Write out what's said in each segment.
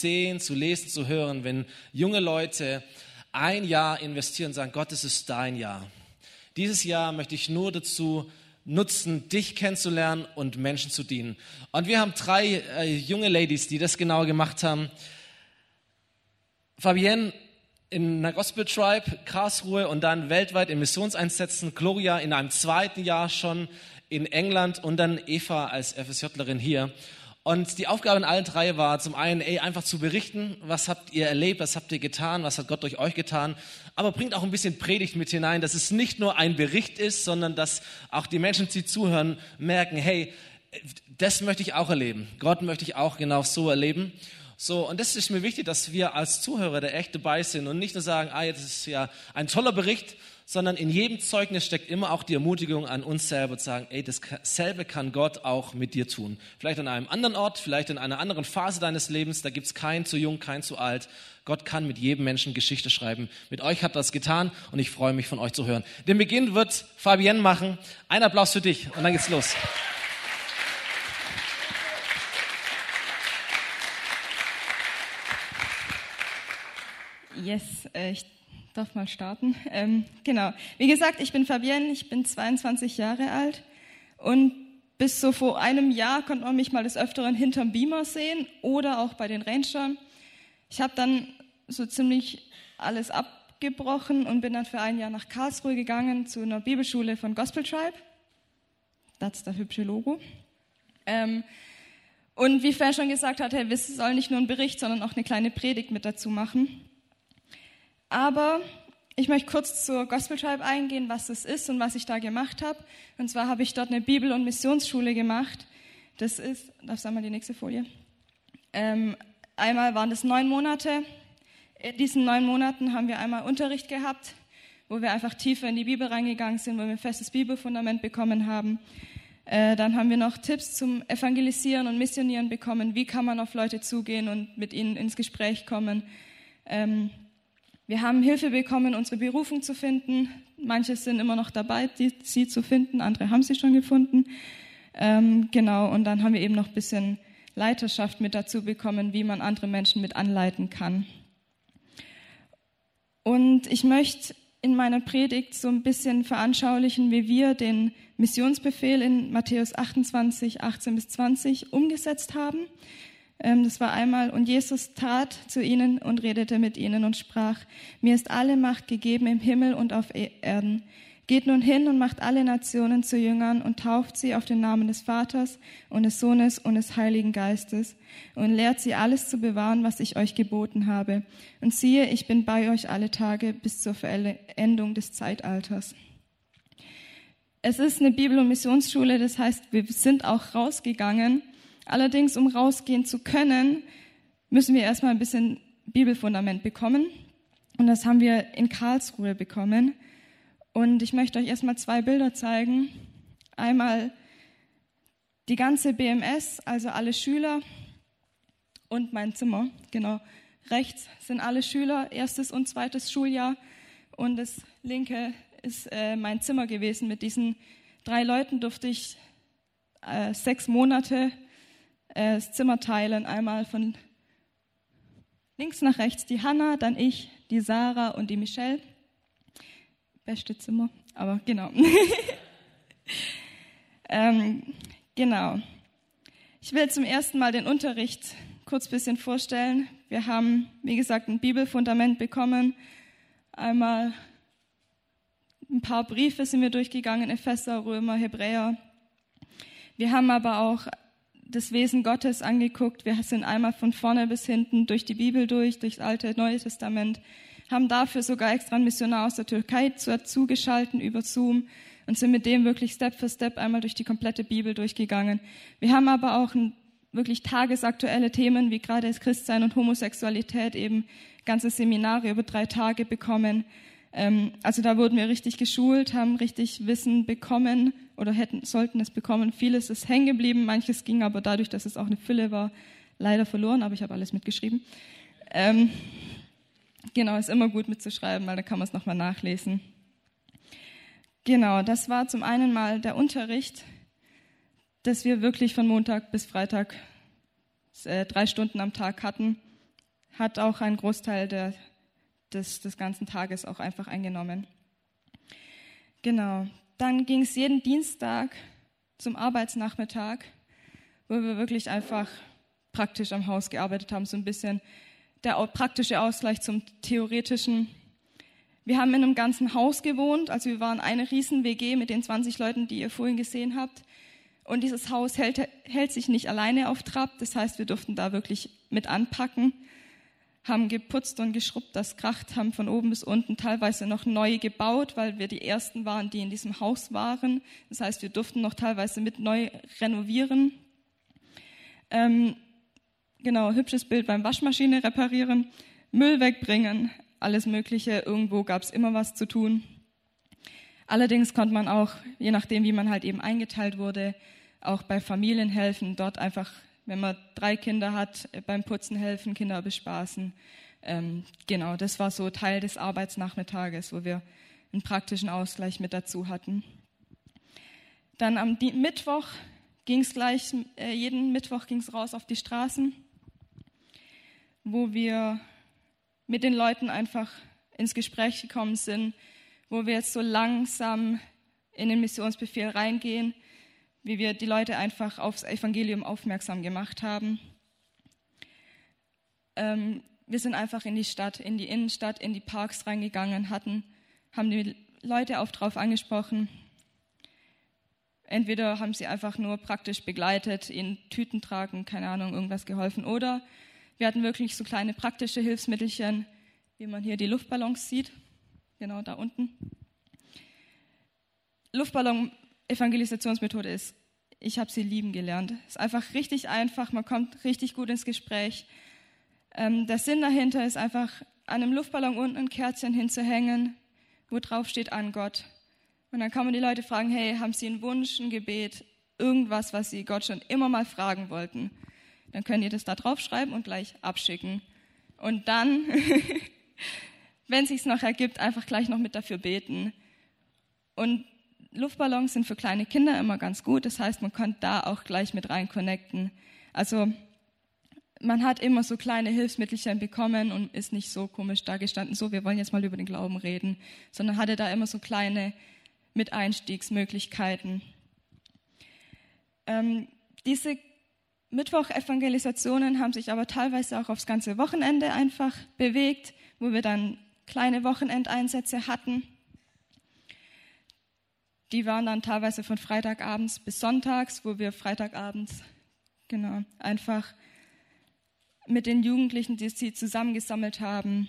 sehen, zu lesen, zu hören, wenn junge Leute ein Jahr investieren und sagen, Gott, es ist dein Jahr. Dieses Jahr möchte ich nur dazu nutzen, dich kennenzulernen und Menschen zu dienen. Und wir haben drei äh, junge Ladies, die das genau gemacht haben. Fabienne in einer Gospel Tribe, Karlsruhe und dann weltweit in Missionseinsätzen, Gloria in einem zweiten Jahr schon in England und dann Eva als FSJlerin hier. Und die Aufgabe in allen drei war zum einen, ey, einfach zu berichten, was habt ihr erlebt, was habt ihr getan, was hat Gott durch euch getan, aber bringt auch ein bisschen Predigt mit hinein, dass es nicht nur ein Bericht ist, sondern dass auch die Menschen, die zuhören, merken, hey, das möchte ich auch erleben. Gott möchte ich auch genau so erleben. So, und das ist mir wichtig, dass wir als Zuhörer da echt dabei sind und nicht nur sagen, ah, das ist ja ein toller Bericht, sondern in jedem Zeugnis steckt immer auch die Ermutigung an uns selber zu sagen, ey, dasselbe kann Gott auch mit dir tun. Vielleicht an einem anderen Ort, vielleicht in einer anderen Phase deines Lebens, da gibt's kein zu jung, kein zu alt. Gott kann mit jedem Menschen Geschichte schreiben. Mit euch hat das getan und ich freue mich von euch zu hören. Den Beginn wird Fabienne machen. Ein Applaus für dich und dann geht's los. Yes, äh, ich darf mal starten. Ähm, genau. Wie gesagt, ich bin Fabienne, ich bin 22 Jahre alt und bis so vor einem Jahr konnte man mich mal des Öfteren hinterm Beamer sehen oder auch bei den Rangern. Ich habe dann so ziemlich alles abgebrochen und bin dann für ein Jahr nach Karlsruhe gegangen zu einer Bibelschule von Gospel Tribe. Das ist das hübsche Logo. Ähm, und wie Fer schon gesagt hat, hey, wir sollen nicht nur einen Bericht, sondern auch eine kleine Predigt mit dazu machen. Aber ich möchte kurz zur Gospel Tribe eingehen, was das ist und was ich da gemacht habe. Und zwar habe ich dort eine Bibel- und Missionsschule gemacht. Das ist, darf ich mal die nächste Folie? Ähm, einmal waren das neun Monate. In diesen neun Monaten haben wir einmal Unterricht gehabt, wo wir einfach tiefer in die Bibel reingegangen sind, wo wir ein festes Bibelfundament bekommen haben. Äh, dann haben wir noch Tipps zum Evangelisieren und Missionieren bekommen. Wie kann man auf Leute zugehen und mit ihnen ins Gespräch kommen? Ähm, wir haben Hilfe bekommen, unsere Berufung zu finden. Manche sind immer noch dabei, die, sie zu finden, andere haben sie schon gefunden. Ähm, genau, und dann haben wir eben noch ein bisschen Leiterschaft mit dazu bekommen, wie man andere Menschen mit anleiten kann. Und ich möchte in meiner Predigt so ein bisschen veranschaulichen, wie wir den Missionsbefehl in Matthäus 28, 18 bis 20 umgesetzt haben. Ähm, das war einmal, und Jesus tat zu ihnen und redete mit ihnen und sprach, mir ist alle Macht gegeben im Himmel und auf e- Erden. Geht nun hin und macht alle Nationen zu Jüngern und tauft sie auf den Namen des Vaters und des Sohnes und des Heiligen Geistes und lehrt sie alles zu bewahren, was ich euch geboten habe. Und siehe, ich bin bei euch alle Tage bis zur Verendung des Zeitalters. Es ist eine Bibel- und Missionsschule, das heißt, wir sind auch rausgegangen Allerdings, um rausgehen zu können, müssen wir erstmal ein bisschen Bibelfundament bekommen. Und das haben wir in Karlsruhe bekommen. Und ich möchte euch erstmal zwei Bilder zeigen. Einmal die ganze BMS, also alle Schüler und mein Zimmer. Genau. Rechts sind alle Schüler, erstes und zweites Schuljahr. Und das linke ist äh, mein Zimmer gewesen. Mit diesen drei Leuten durfte ich äh, sechs Monate äh, das Zimmer teilen. Einmal von links nach rechts die Hanna, dann ich, die Sarah und die Michelle. Beste Zimmer, aber genau. ähm, genau. Ich will zum ersten Mal den Unterricht kurz ein bisschen vorstellen. Wir haben, wie gesagt, ein Bibelfundament bekommen. Einmal ein paar Briefe sind wir durchgegangen, Epheser, Römer, Hebräer. Wir haben aber auch das Wesen Gottes angeguckt. Wir sind einmal von vorne bis hinten durch die Bibel durch, durchs Alte, Neue Testament, haben dafür sogar extra einen Missionar aus der Türkei dazu geschalten über Zoom und sind mit dem wirklich Step für Step einmal durch die komplette Bibel durchgegangen. Wir haben aber auch ein, wirklich tagesaktuelle Themen wie gerade das Christsein und Homosexualität eben ganze Seminare über drei Tage bekommen. Ähm, also da wurden wir richtig geschult, haben richtig Wissen bekommen oder hätten, sollten es bekommen. Vieles ist hängen geblieben, manches ging aber dadurch, dass es auch eine Fülle war, leider verloren, aber ich habe alles mitgeschrieben. Ähm, genau, ist immer gut mitzuschreiben, weil da kann man es nochmal nachlesen. Genau, das war zum einen mal der Unterricht, dass wir wirklich von Montag bis Freitag äh, drei Stunden am Tag hatten. hat auch einen Großteil der, des, des ganzen Tages auch einfach eingenommen. Genau. Dann ging es jeden Dienstag zum Arbeitsnachmittag, wo wir wirklich einfach praktisch am Haus gearbeitet haben, so ein bisschen der praktische Ausgleich zum theoretischen. Wir haben in einem ganzen Haus gewohnt, also wir waren eine riesen WG mit den 20 Leuten, die ihr vorhin gesehen habt. Und dieses Haus hält, hält sich nicht alleine auf Trab, das heißt, wir durften da wirklich mit anpacken haben geputzt und geschrubbt, das kracht, haben von oben bis unten teilweise noch neu gebaut, weil wir die Ersten waren, die in diesem Haus waren. Das heißt, wir durften noch teilweise mit neu renovieren. Ähm, genau, hübsches Bild beim Waschmaschine reparieren, Müll wegbringen, alles Mögliche. Irgendwo gab es immer was zu tun. Allerdings konnte man auch, je nachdem, wie man halt eben eingeteilt wurde, auch bei Familien helfen, dort einfach wenn man drei Kinder hat, äh, beim Putzen helfen, Kinder bespaßen. Ähm, genau, das war so Teil des Arbeitsnachmittages, wo wir einen praktischen Ausgleich mit dazu hatten. Dann am Mittwoch ging es gleich, äh, jeden Mittwoch ging es raus auf die Straßen, wo wir mit den Leuten einfach ins Gespräch gekommen sind, wo wir jetzt so langsam in den Missionsbefehl reingehen, wie wir die Leute einfach aufs Evangelium aufmerksam gemacht haben. Ähm, wir sind einfach in die Stadt, in die Innenstadt, in die Parks reingegangen, hatten, haben die Leute auch drauf angesprochen. Entweder haben sie einfach nur praktisch begleitet, ihnen Tüten tragen, keine Ahnung, irgendwas geholfen, oder wir hatten wirklich so kleine praktische Hilfsmittelchen, wie man hier die Luftballons sieht, genau da unten. Luftballon Evangelisationsmethode ist, ich habe sie lieben gelernt. Ist einfach richtig einfach, man kommt richtig gut ins Gespräch. Ähm, der Sinn dahinter ist einfach, an einem Luftballon unten ein Kerzchen hinzuhängen, wo drauf steht an Gott. Und dann kann man die Leute fragen, hey, haben sie einen Wunsch, ein Gebet, irgendwas, was sie Gott schon immer mal fragen wollten? Dann könnt ihr das da draufschreiben und gleich abschicken. Und dann, wenn es sich noch ergibt, einfach gleich noch mit dafür beten. Und Luftballons sind für kleine Kinder immer ganz gut. Das heißt, man kann da auch gleich mit rein connecten. Also man hat immer so kleine Hilfsmittelchen bekommen und ist nicht so komisch dagestanden, so wir wollen jetzt mal über den Glauben reden, sondern hatte da immer so kleine Miteinstiegsmöglichkeiten. Ähm, diese Mittwoch-Evangelisationen haben sich aber teilweise auch aufs ganze Wochenende einfach bewegt, wo wir dann kleine Wochenendeinsätze hatten. Die waren dann teilweise von Freitagabends bis Sonntags, wo wir Freitagabends genau einfach mit den Jugendlichen, die sie zusammengesammelt haben,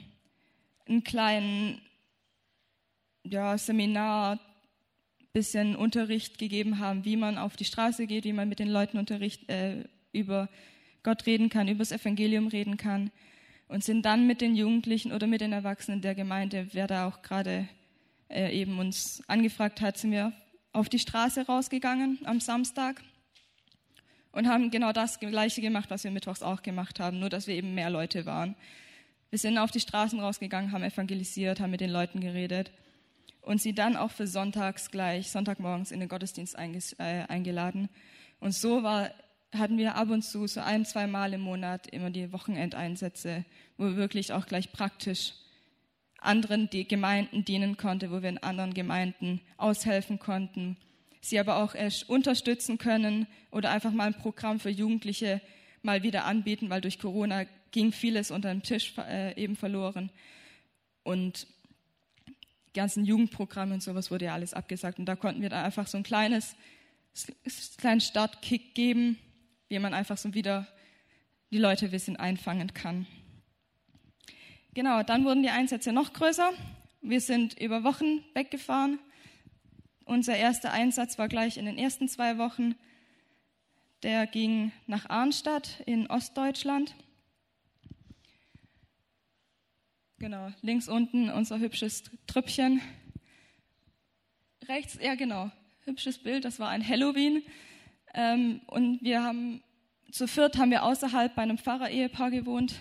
einen kleinen ja, Seminar, bisschen Unterricht gegeben haben, wie man auf die Straße geht, wie man mit den Leuten Unterricht, äh, über Gott reden kann, über das Evangelium reden kann und sind dann mit den Jugendlichen oder mit den Erwachsenen der Gemeinde, wer da auch gerade äh, eben uns angefragt hat, sind wir auf die Straße rausgegangen am Samstag und haben genau das Gleiche gemacht, was wir mittwochs auch gemacht haben, nur dass wir eben mehr Leute waren. Wir sind auf die Straßen rausgegangen, haben evangelisiert, haben mit den Leuten geredet und sie dann auch für sonntags gleich, Sonntagmorgens in den Gottesdienst äh, eingeladen. Und so war, hatten wir ab und zu so ein, zwei Mal im Monat immer die Wochenendeinsätze, wo wir wirklich auch gleich praktisch anderen die Gemeinden dienen konnte, wo wir in anderen Gemeinden aushelfen konnten, sie aber auch unterstützen können oder einfach mal ein Programm für Jugendliche mal wieder anbieten, weil durch Corona ging vieles unter dem Tisch äh, eben verloren. Und die ganzen Jugendprogramme und sowas wurde ja alles abgesagt. Und da konnten wir da einfach so ein kleines, kleinen Startkick geben, wie man einfach so wieder die Leute ein bisschen einfangen kann. Genau, dann wurden die Einsätze noch größer. Wir sind über Wochen weggefahren. Unser erster Einsatz war gleich in den ersten zwei Wochen. Der ging nach Arnstadt in Ostdeutschland. Genau, links unten unser hübsches Trüppchen. Rechts, ja genau, hübsches Bild, das war ein Halloween. Ähm, und wir haben, zu viert haben wir außerhalb bei einem Pfarrer-Ehepaar gewohnt.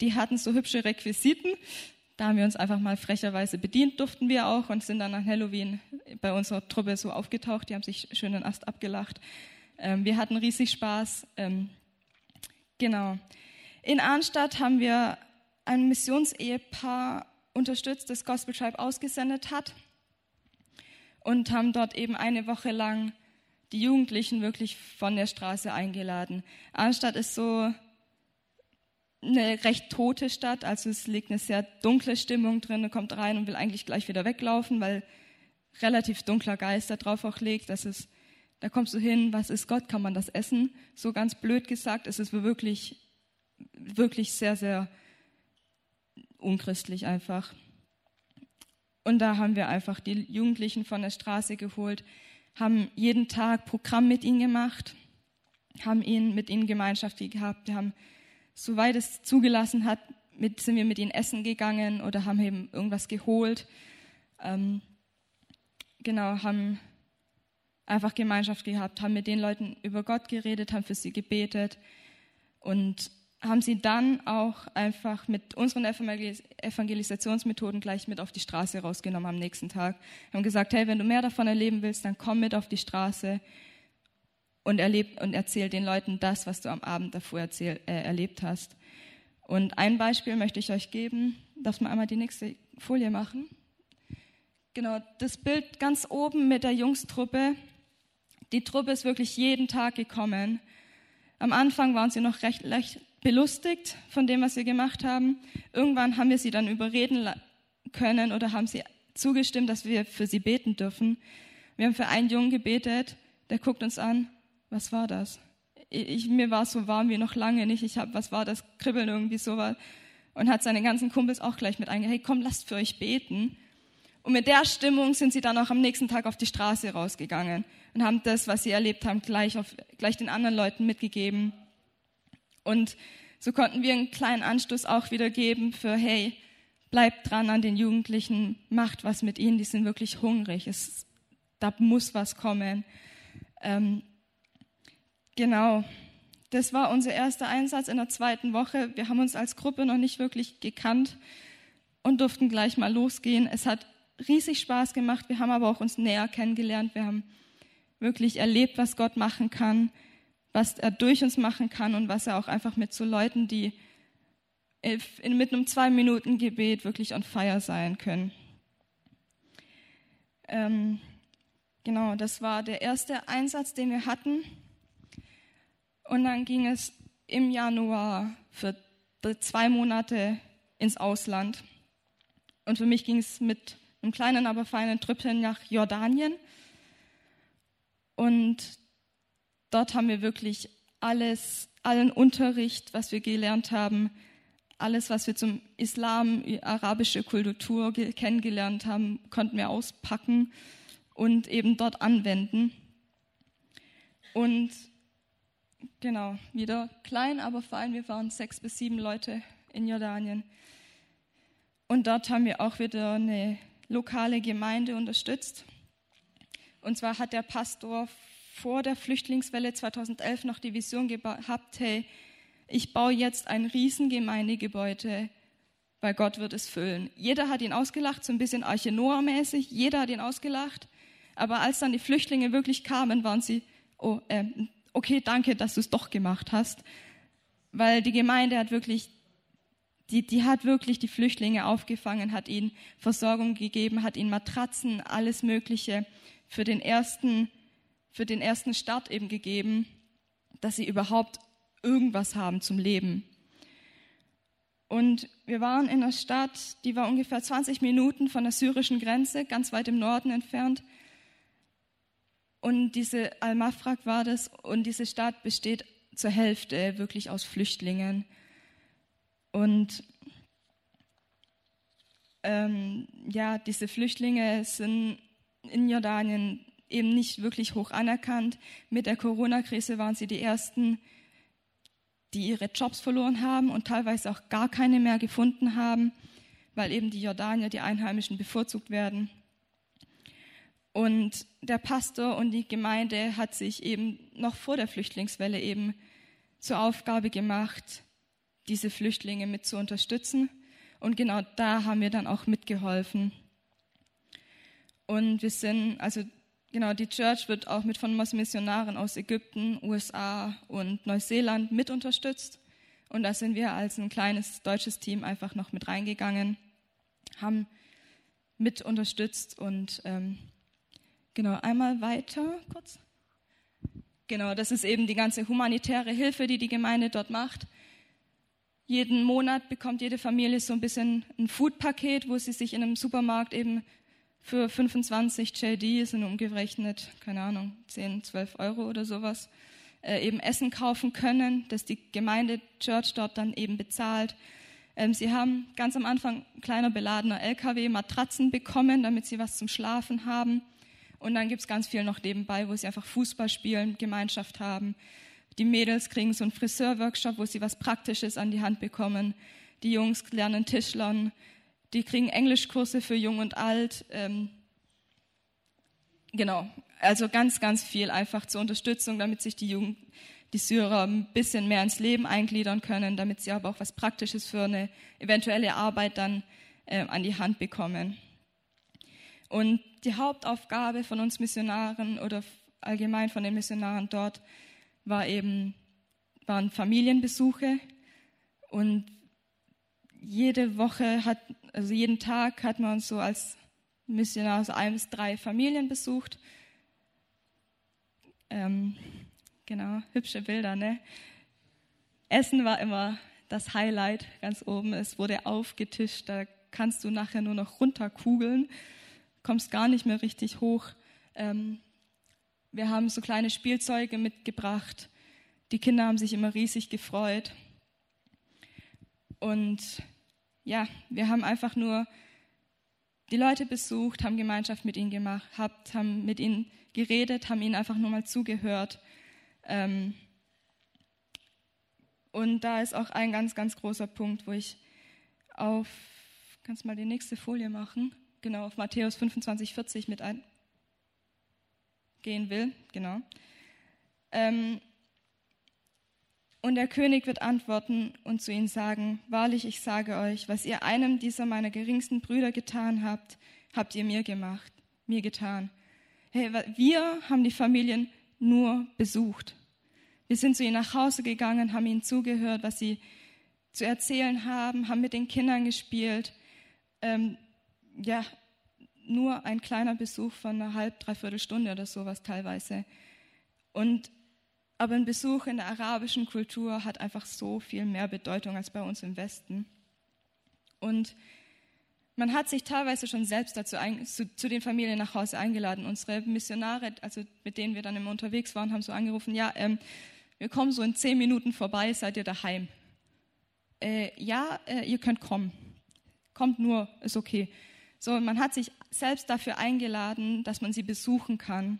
Die hatten so hübsche Requisiten. Da haben wir uns einfach mal frecherweise bedient, durften wir auch und sind dann an Halloween bei unserer Truppe so aufgetaucht. Die haben sich schön den Ast abgelacht. Ähm, wir hatten riesig Spaß. Ähm, genau. In Arnstadt haben wir ein Missionsehepaar unterstützt, das Gospel Tribe ausgesendet hat und haben dort eben eine Woche lang die Jugendlichen wirklich von der Straße eingeladen. Arnstadt ist so eine recht tote Stadt, also es liegt eine sehr dunkle Stimmung drin, man kommt rein und will eigentlich gleich wieder weglaufen, weil relativ dunkler Geist da drauf auch liegt. Das ist, da kommst du hin, was ist Gott, kann man das essen? So ganz blöd gesagt, es ist wirklich, wirklich sehr, sehr unchristlich einfach. Und da haben wir einfach die Jugendlichen von der Straße geholt, haben jeden Tag Programm mit ihnen gemacht, haben ihnen mit ihnen Gemeinschaft gehabt. Wir haben, soweit es zugelassen hat, mit, sind wir mit ihnen essen gegangen oder haben eben irgendwas geholt. Ähm, genau, haben einfach Gemeinschaft gehabt, haben mit den Leuten über Gott geredet, haben für sie gebetet und haben sie dann auch einfach mit unseren Evangelisationsmethoden gleich mit auf die Straße rausgenommen am nächsten Tag. Haben gesagt, hey, wenn du mehr davon erleben willst, dann komm mit auf die Straße und, erleb, und erzähl den Leuten das, was du am Abend davor erzähl, äh, erlebt hast. Und ein Beispiel möchte ich euch geben. Darf man einmal die nächste Folie machen? Genau, das Bild ganz oben mit der Jungstruppe. Die Truppe ist wirklich jeden Tag gekommen. Am Anfang waren sie noch recht, recht belustigt von dem, was wir gemacht haben. Irgendwann haben wir sie dann überreden können oder haben sie zugestimmt, dass wir für sie beten dürfen. Wir haben für einen Jungen gebetet, der guckt uns an. Was war das? Ich, mir war so warm wie noch lange nicht. Ich habe, was war das? Kribbeln irgendwie sowas. Und hat seine ganzen Kumpels auch gleich mit eingehört. Hey, komm, lasst für euch beten. Und mit der Stimmung sind sie dann auch am nächsten Tag auf die Straße rausgegangen und haben das, was sie erlebt haben, gleich, auf, gleich den anderen Leuten mitgegeben. Und so konnten wir einen kleinen Anstoß auch wieder geben für, hey, bleibt dran an den Jugendlichen, macht was mit ihnen, die sind wirklich hungrig, es, da muss was kommen. Ähm, genau, das war unser erster Einsatz in der zweiten Woche. Wir haben uns als Gruppe noch nicht wirklich gekannt und durften gleich mal losgehen. Es hat riesig Spaß gemacht. Wir haben aber auch uns näher kennengelernt. Wir haben wirklich erlebt, was Gott machen kann was er durch uns machen kann und was er auch einfach mit so Leuten, die in, mit einem Zwei-Minuten-Gebet wirklich on fire sein können. Ähm, genau, das war der erste Einsatz, den wir hatten. Und dann ging es im Januar für zwei Monate ins Ausland. Und für mich ging es mit einem kleinen, aber feinen Trüppchen nach Jordanien. Und Dort haben wir wirklich alles, allen Unterricht, was wir gelernt haben, alles, was wir zum Islam, arabische Kultur kennengelernt haben, konnten wir auspacken und eben dort anwenden. Und genau, wieder klein, aber fein. Wir waren sechs bis sieben Leute in Jordanien. Und dort haben wir auch wieder eine lokale Gemeinde unterstützt. Und zwar hat der Pastor vor der Flüchtlingswelle 2011 noch die Vision gehabt, hey, ich baue jetzt ein Riesengemeindegebäude, weil Gott wird es füllen. Jeder hat ihn ausgelacht, so ein bisschen Arche Noah-mäßig, jeder hat ihn ausgelacht. Aber als dann die Flüchtlinge wirklich kamen, waren sie, oh, äh, okay, danke, dass du es doch gemacht hast. Weil die Gemeinde hat wirklich, die, die hat wirklich die Flüchtlinge aufgefangen, hat ihnen Versorgung gegeben, hat ihnen Matratzen, alles Mögliche für den ersten für den ersten Start eben gegeben, dass sie überhaupt irgendwas haben zum Leben. Und wir waren in einer Stadt, die war ungefähr 20 Minuten von der syrischen Grenze, ganz weit im Norden entfernt. Und diese Al-Mafraq war das, und diese Stadt besteht zur Hälfte wirklich aus Flüchtlingen. Und ähm, ja, diese Flüchtlinge sind in Jordanien eben nicht wirklich hoch anerkannt. Mit der Corona-Krise waren sie die Ersten, die ihre Jobs verloren haben und teilweise auch gar keine mehr gefunden haben, weil eben die Jordanier, die Einheimischen, bevorzugt werden. Und der Pastor und die Gemeinde hat sich eben noch vor der Flüchtlingswelle eben zur Aufgabe gemacht, diese Flüchtlinge mit zu unterstützen. Und genau da haben wir dann auch mitgeholfen. Und wir sind, also Genau, die Church wird auch mit von Missionaren aus Ägypten, USA und Neuseeland mit unterstützt. Und da sind wir als ein kleines deutsches Team einfach noch mit reingegangen, haben mit unterstützt und ähm, genau einmal weiter kurz. Genau, das ist eben die ganze humanitäre Hilfe, die die Gemeinde dort macht. Jeden Monat bekommt jede Familie so ein bisschen ein Foodpaket, wo sie sich in einem Supermarkt eben für 25 JD, sind umgerechnet, keine Ahnung, 10, 12 Euro oder sowas, äh, eben Essen kaufen können, das die Gemeinde Church dort dann eben bezahlt. Ähm, sie haben ganz am Anfang kleiner beladener LKW Matratzen bekommen, damit sie was zum Schlafen haben. Und dann gibt es ganz viel noch nebenbei, wo sie einfach Fußball spielen, Gemeinschaft haben. Die Mädels kriegen so einen Friseurworkshop, wo sie was Praktisches an die Hand bekommen. Die Jungs lernen Tischlern. Die kriegen Englischkurse für Jung und Alt. Ähm, genau, also ganz, ganz viel einfach zur Unterstützung, damit sich die, Jugend, die Syrer ein bisschen mehr ins Leben eingliedern können, damit sie aber auch was Praktisches für eine eventuelle Arbeit dann äh, an die Hand bekommen. Und die Hauptaufgabe von uns Missionaren oder allgemein von den Missionaren dort war eben, waren Familienbesuche und jede Woche hat, also jeden Tag hat man uns so als Missionar so ein bis drei Familien besucht. Ähm, genau, hübsche Bilder, ne? Essen war immer das Highlight ganz oben. Es wurde aufgetischt, da kannst du nachher nur noch runterkugeln kommst gar nicht mehr richtig hoch. Ähm, wir haben so kleine Spielzeuge mitgebracht. Die Kinder haben sich immer riesig gefreut. Und ja, wir haben einfach nur die Leute besucht, haben Gemeinschaft mit ihnen gemacht, haben mit ihnen geredet, haben ihnen einfach nur mal zugehört. Ähm, und da ist auch ein ganz, ganz großer Punkt, wo ich auf, kannst mal die nächste Folie machen? Genau auf Matthäus 25, 40 mit eingehen will. Genau. Ähm, und der König wird antworten und zu ihnen sagen, wahrlich, ich sage euch, was ihr einem dieser meiner geringsten Brüder getan habt, habt ihr mir gemacht, mir getan. Hey, wir haben die Familien nur besucht. Wir sind zu ihnen nach Hause gegangen, haben ihnen zugehört, was sie zu erzählen haben, haben mit den Kindern gespielt. Ähm, ja, nur ein kleiner Besuch von einer halb, dreiviertel Stunde oder sowas teilweise. Und, aber ein Besuch in der arabischen Kultur hat einfach so viel mehr Bedeutung als bei uns im Westen. Und man hat sich teilweise schon selbst dazu ein, zu, zu, den Familien nach Hause eingeladen. Unsere Missionare, also mit denen wir dann immer unterwegs waren, haben so angerufen, ja, ähm, wir kommen so in zehn Minuten vorbei, seid ihr daheim? Äh, ja, äh, ihr könnt kommen. Kommt nur, ist okay. So, man hat sich selbst dafür eingeladen, dass man sie besuchen kann.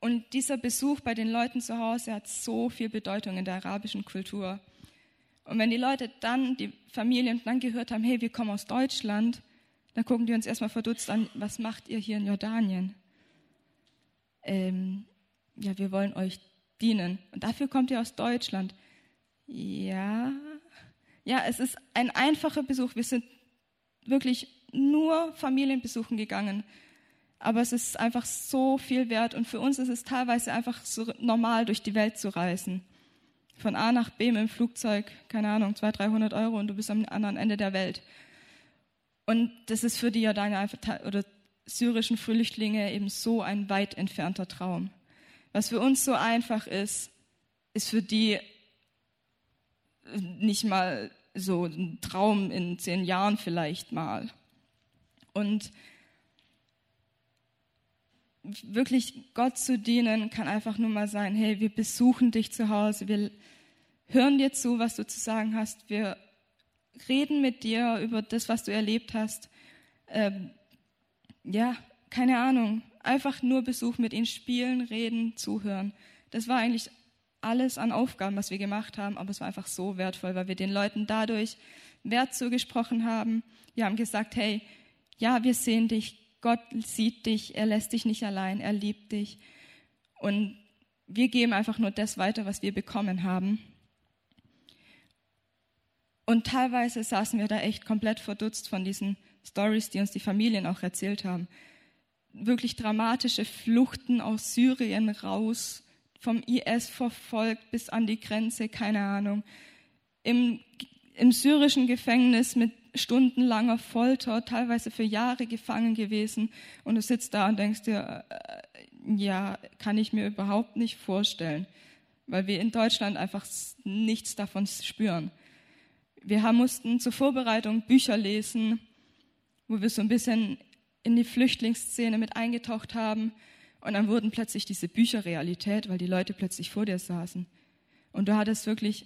Und dieser Besuch bei den Leuten zu Hause hat so viel Bedeutung in der arabischen Kultur. Und wenn die Leute dann, die Familien dann gehört haben, hey, wir kommen aus Deutschland, dann gucken die uns erstmal verdutzt an, was macht ihr hier in Jordanien? Ähm, ja, wir wollen euch dienen. Und dafür kommt ihr aus Deutschland. Ja, ja, es ist ein einfacher Besuch. Wir sind wirklich nur Familien besuchen gegangen. Aber es ist einfach so viel wert und für uns ist es teilweise einfach so normal, durch die Welt zu reisen. Von A nach B mit dem Flugzeug, keine Ahnung, 200, 300 Euro und du bist am anderen Ende der Welt. Und das ist für die Jordanier oder syrischen Flüchtlinge eben so ein weit entfernter Traum. Was für uns so einfach ist, ist für die nicht mal so ein Traum in zehn Jahren vielleicht mal. Und wirklich Gott zu dienen kann einfach nur mal sein, hey, wir besuchen dich zu Hause, wir hören dir zu, was du zu sagen hast, wir reden mit dir über das, was du erlebt hast. Ähm, ja, keine Ahnung, einfach nur Besuch mit ihnen spielen, reden, zuhören. Das war eigentlich alles an Aufgaben, was wir gemacht haben, aber es war einfach so wertvoll, weil wir den Leuten dadurch Wert zugesprochen haben. Wir haben gesagt, hey, ja, wir sehen dich, Gott sieht dich, er lässt dich nicht allein, er liebt dich. Und wir geben einfach nur das weiter, was wir bekommen haben. Und teilweise saßen wir da echt komplett verdutzt von diesen Stories, die uns die Familien auch erzählt haben. Wirklich dramatische Fluchten aus Syrien raus, vom IS verfolgt bis an die Grenze, keine Ahnung. Im, im syrischen Gefängnis mit stundenlanger Folter, teilweise für Jahre gefangen gewesen. Und du sitzt da und denkst dir, äh, ja, kann ich mir überhaupt nicht vorstellen, weil wir in Deutschland einfach nichts davon spüren. Wir haben, mussten zur Vorbereitung Bücher lesen, wo wir so ein bisschen in die Flüchtlingsszene mit eingetaucht haben. Und dann wurden plötzlich diese Bücher Realität, weil die Leute plötzlich vor dir saßen. Und du hattest wirklich,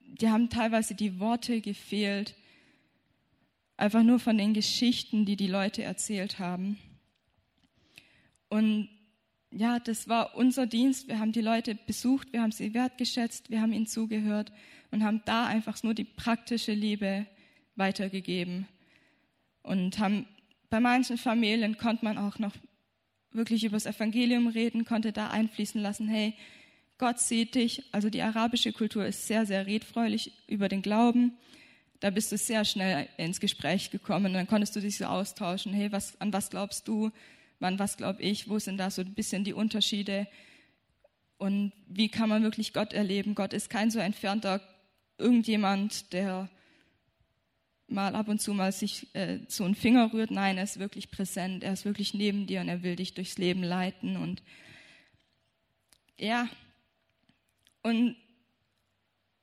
die haben teilweise die Worte gefehlt, einfach nur von den Geschichten, die die Leute erzählt haben. Und ja, das war unser Dienst. Wir haben die Leute besucht, wir haben sie wertgeschätzt, wir haben ihnen zugehört und haben da einfach nur die praktische Liebe weitergegeben. Und haben, bei manchen Familien konnte man auch noch wirklich über das Evangelium reden, konnte da einfließen lassen, hey, Gott sieht dich. Also die arabische Kultur ist sehr, sehr redfreudig über den Glauben. Da bist du sehr schnell ins Gespräch gekommen. Dann konntest du dich so austauschen. Hey, was, an was glaubst du? An was glaube ich? Wo sind da so ein bisschen die Unterschiede? Und wie kann man wirklich Gott erleben? Gott ist kein so entfernter irgendjemand, der mal ab und zu mal sich äh, so einen Finger rührt. Nein, er ist wirklich präsent, er ist wirklich neben dir und er will dich durchs Leben leiten. Und ja, und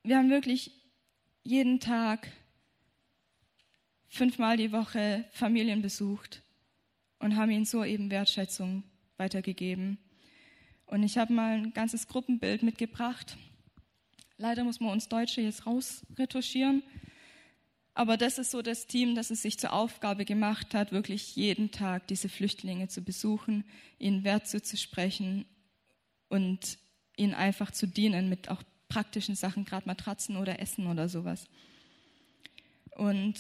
wir haben wirklich jeden Tag fünfmal die Woche Familien besucht und haben ihnen so eben Wertschätzung weitergegeben. Und ich habe mal ein ganzes Gruppenbild mitgebracht. Leider muss man uns Deutsche jetzt rausretuschieren. Aber das ist so das Team, das es sich zur Aufgabe gemacht hat, wirklich jeden Tag diese Flüchtlinge zu besuchen, ihnen Wert zuzusprechen und ihnen einfach zu dienen mit auch praktischen Sachen, gerade Matratzen oder Essen oder sowas. Und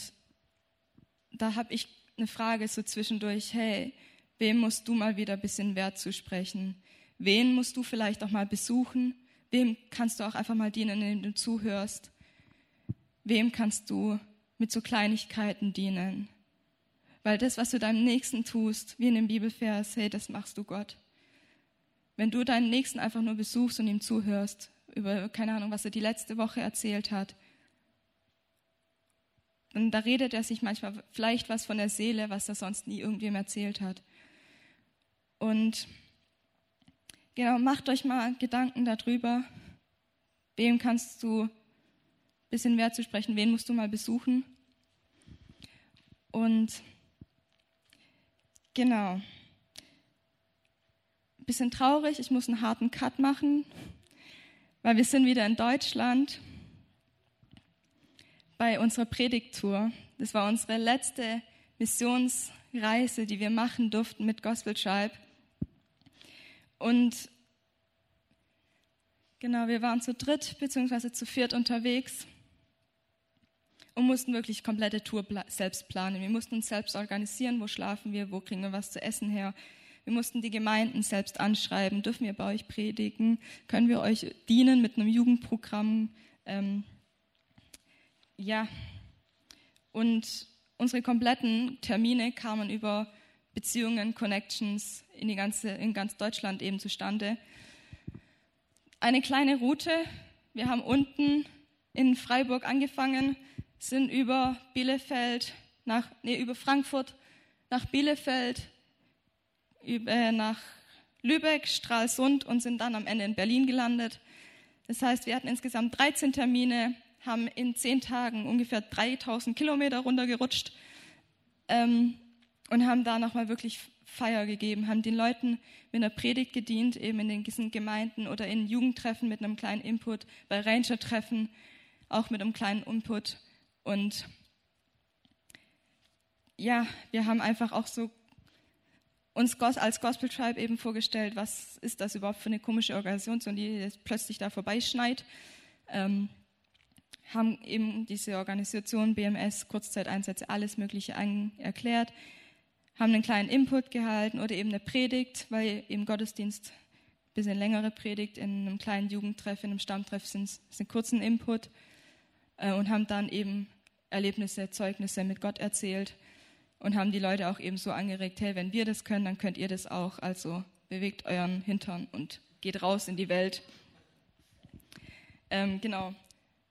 da habe ich eine Frage so zwischendurch, hey, wem musst du mal wieder ein bisschen Wert zusprechen? Wen musst du vielleicht auch mal besuchen? Wem kannst du auch einfach mal dienen, indem du zuhörst? Wem kannst du mit so Kleinigkeiten dienen. Weil das, was du deinem Nächsten tust, wie in dem Bibelvers, hey, das machst du Gott. Wenn du deinen Nächsten einfach nur besuchst und ihm zuhörst, über, keine Ahnung, was er die letzte Woche erzählt hat, dann da redet er sich manchmal vielleicht was von der Seele, was er sonst nie irgendwem erzählt hat. Und genau, macht euch mal Gedanken darüber, wem kannst du bisschen Wert zu sprechen, wen musst du mal besuchen. Und genau, bisschen traurig, ich muss einen harten Cut machen, weil wir sind wieder in Deutschland bei unserer Predigttour. Das war unsere letzte Missionsreise, die wir machen durften mit Gospel Tribe. Und genau, wir waren zu dritt bzw. zu viert unterwegs und mussten wirklich komplette Tour selbst planen. Wir mussten uns selbst organisieren, wo schlafen wir, wo kriegen wir was zu essen her. Wir mussten die Gemeinden selbst anschreiben, dürfen wir bei euch predigen, können wir euch dienen mit einem Jugendprogramm. Ähm, ja, und unsere kompletten Termine kamen über Beziehungen, Connections in, die ganze, in ganz Deutschland eben zustande. Eine kleine Route. Wir haben unten in Freiburg angefangen, sind über Bielefeld nach, nee, über Frankfurt nach Bielefeld, über, äh, nach Lübeck, Stralsund und sind dann am Ende in Berlin gelandet. Das heißt, wir hatten insgesamt 13 Termine, haben in zehn Tagen ungefähr 3000 Kilometer runtergerutscht ähm, und haben da nochmal wirklich Feier gegeben, haben den Leuten mit einer Predigt gedient, eben in den Gemeinden oder in Jugendtreffen mit einem kleinen Input, bei Ranger-Treffen auch mit einem kleinen Input und ja, wir haben einfach auch so uns als Gospel Tribe eben vorgestellt, was ist das überhaupt für eine komische Organisation, die jetzt plötzlich da vorbeischneit. Ähm, haben eben diese Organisation BMS, Kurzzeiteinsätze, alles Mögliche erklärt, haben einen kleinen Input gehalten oder eben eine Predigt, weil eben Gottesdienst ein bisschen längere Predigt in einem kleinen Jugendtreff, in einem Stammtreff sind, es einen kurzen Input äh, und haben dann eben Erlebnisse, Zeugnisse mit Gott erzählt und haben die Leute auch eben so angeregt, hey, wenn wir das können, dann könnt ihr das auch. Also bewegt euren Hintern und geht raus in die Welt. Ähm, genau.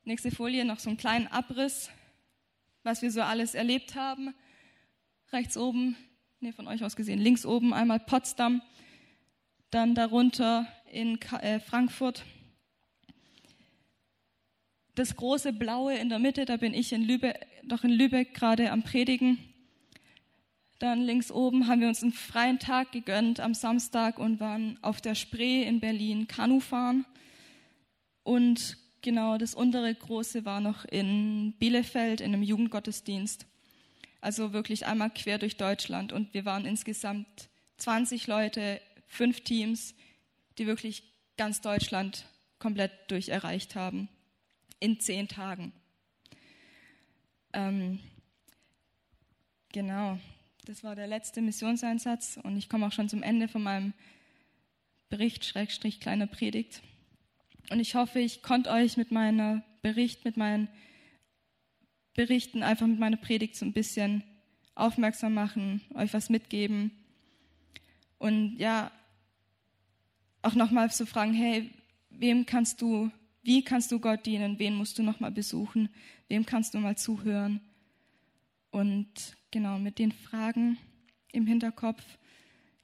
Nächste Folie, noch so einen kleinen Abriss, was wir so alles erlebt haben. Rechts oben, nee, von euch aus gesehen, links oben einmal Potsdam, dann darunter in äh, Frankfurt. Das große Blaue in der Mitte, da bin ich in Lübeck, doch in Lübeck gerade am Predigen. Dann links oben haben wir uns einen freien Tag gegönnt am Samstag und waren auf der Spree in Berlin Kanu fahren. Und genau, das untere große war noch in Bielefeld in einem Jugendgottesdienst. Also wirklich einmal quer durch Deutschland. Und wir waren insgesamt 20 Leute, fünf Teams, die wirklich ganz Deutschland komplett durch erreicht haben. In zehn Tagen. Ähm, genau, das war der letzte Missionseinsatz und ich komme auch schon zum Ende von meinem Bericht, Schrägstrich, kleiner Predigt. Und ich hoffe, ich konnte euch mit meiner Bericht, mit meinen Berichten, einfach mit meiner Predigt so ein bisschen aufmerksam machen, euch was mitgeben. Und ja, auch nochmal zu fragen, hey, wem kannst du, wie kannst du Gott dienen? Wen musst du nochmal besuchen? Wem kannst du mal zuhören? Und genau mit den Fragen im Hinterkopf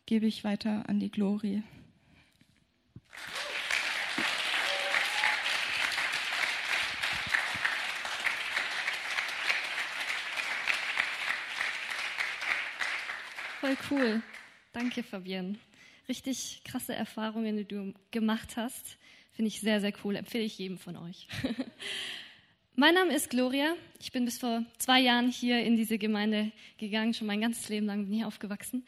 gebe ich weiter an die Glorie. Voll cool. Danke, Fabienne. Richtig krasse Erfahrungen, die du gemacht hast. Finde ich sehr, sehr cool. Empfehle ich jedem von euch. Mein Name ist Gloria. Ich bin bis vor zwei Jahren hier in diese Gemeinde gegangen. Schon mein ganzes Leben lang bin hier aufgewachsen.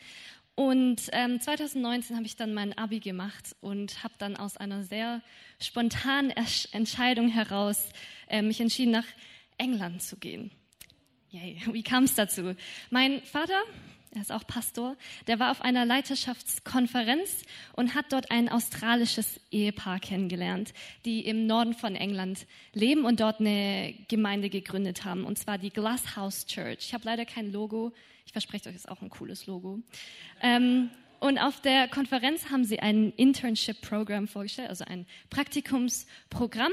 Und ähm, 2019 habe ich dann mein Abi gemacht und habe dann aus einer sehr spontanen Entscheidung heraus äh, mich entschieden, nach England zu gehen. Yay. Wie kam es dazu? Mein Vater er ist auch Pastor, der war auf einer Leiterschaftskonferenz und hat dort ein australisches Ehepaar kennengelernt, die im Norden von England leben und dort eine Gemeinde gegründet haben, und zwar die Glasshouse Church. Ich habe leider kein Logo, ich verspreche euch, ist auch ein cooles Logo. Ähm, und auf der Konferenz haben sie ein Internship-Programm vorgestellt, also ein Praktikumsprogramm.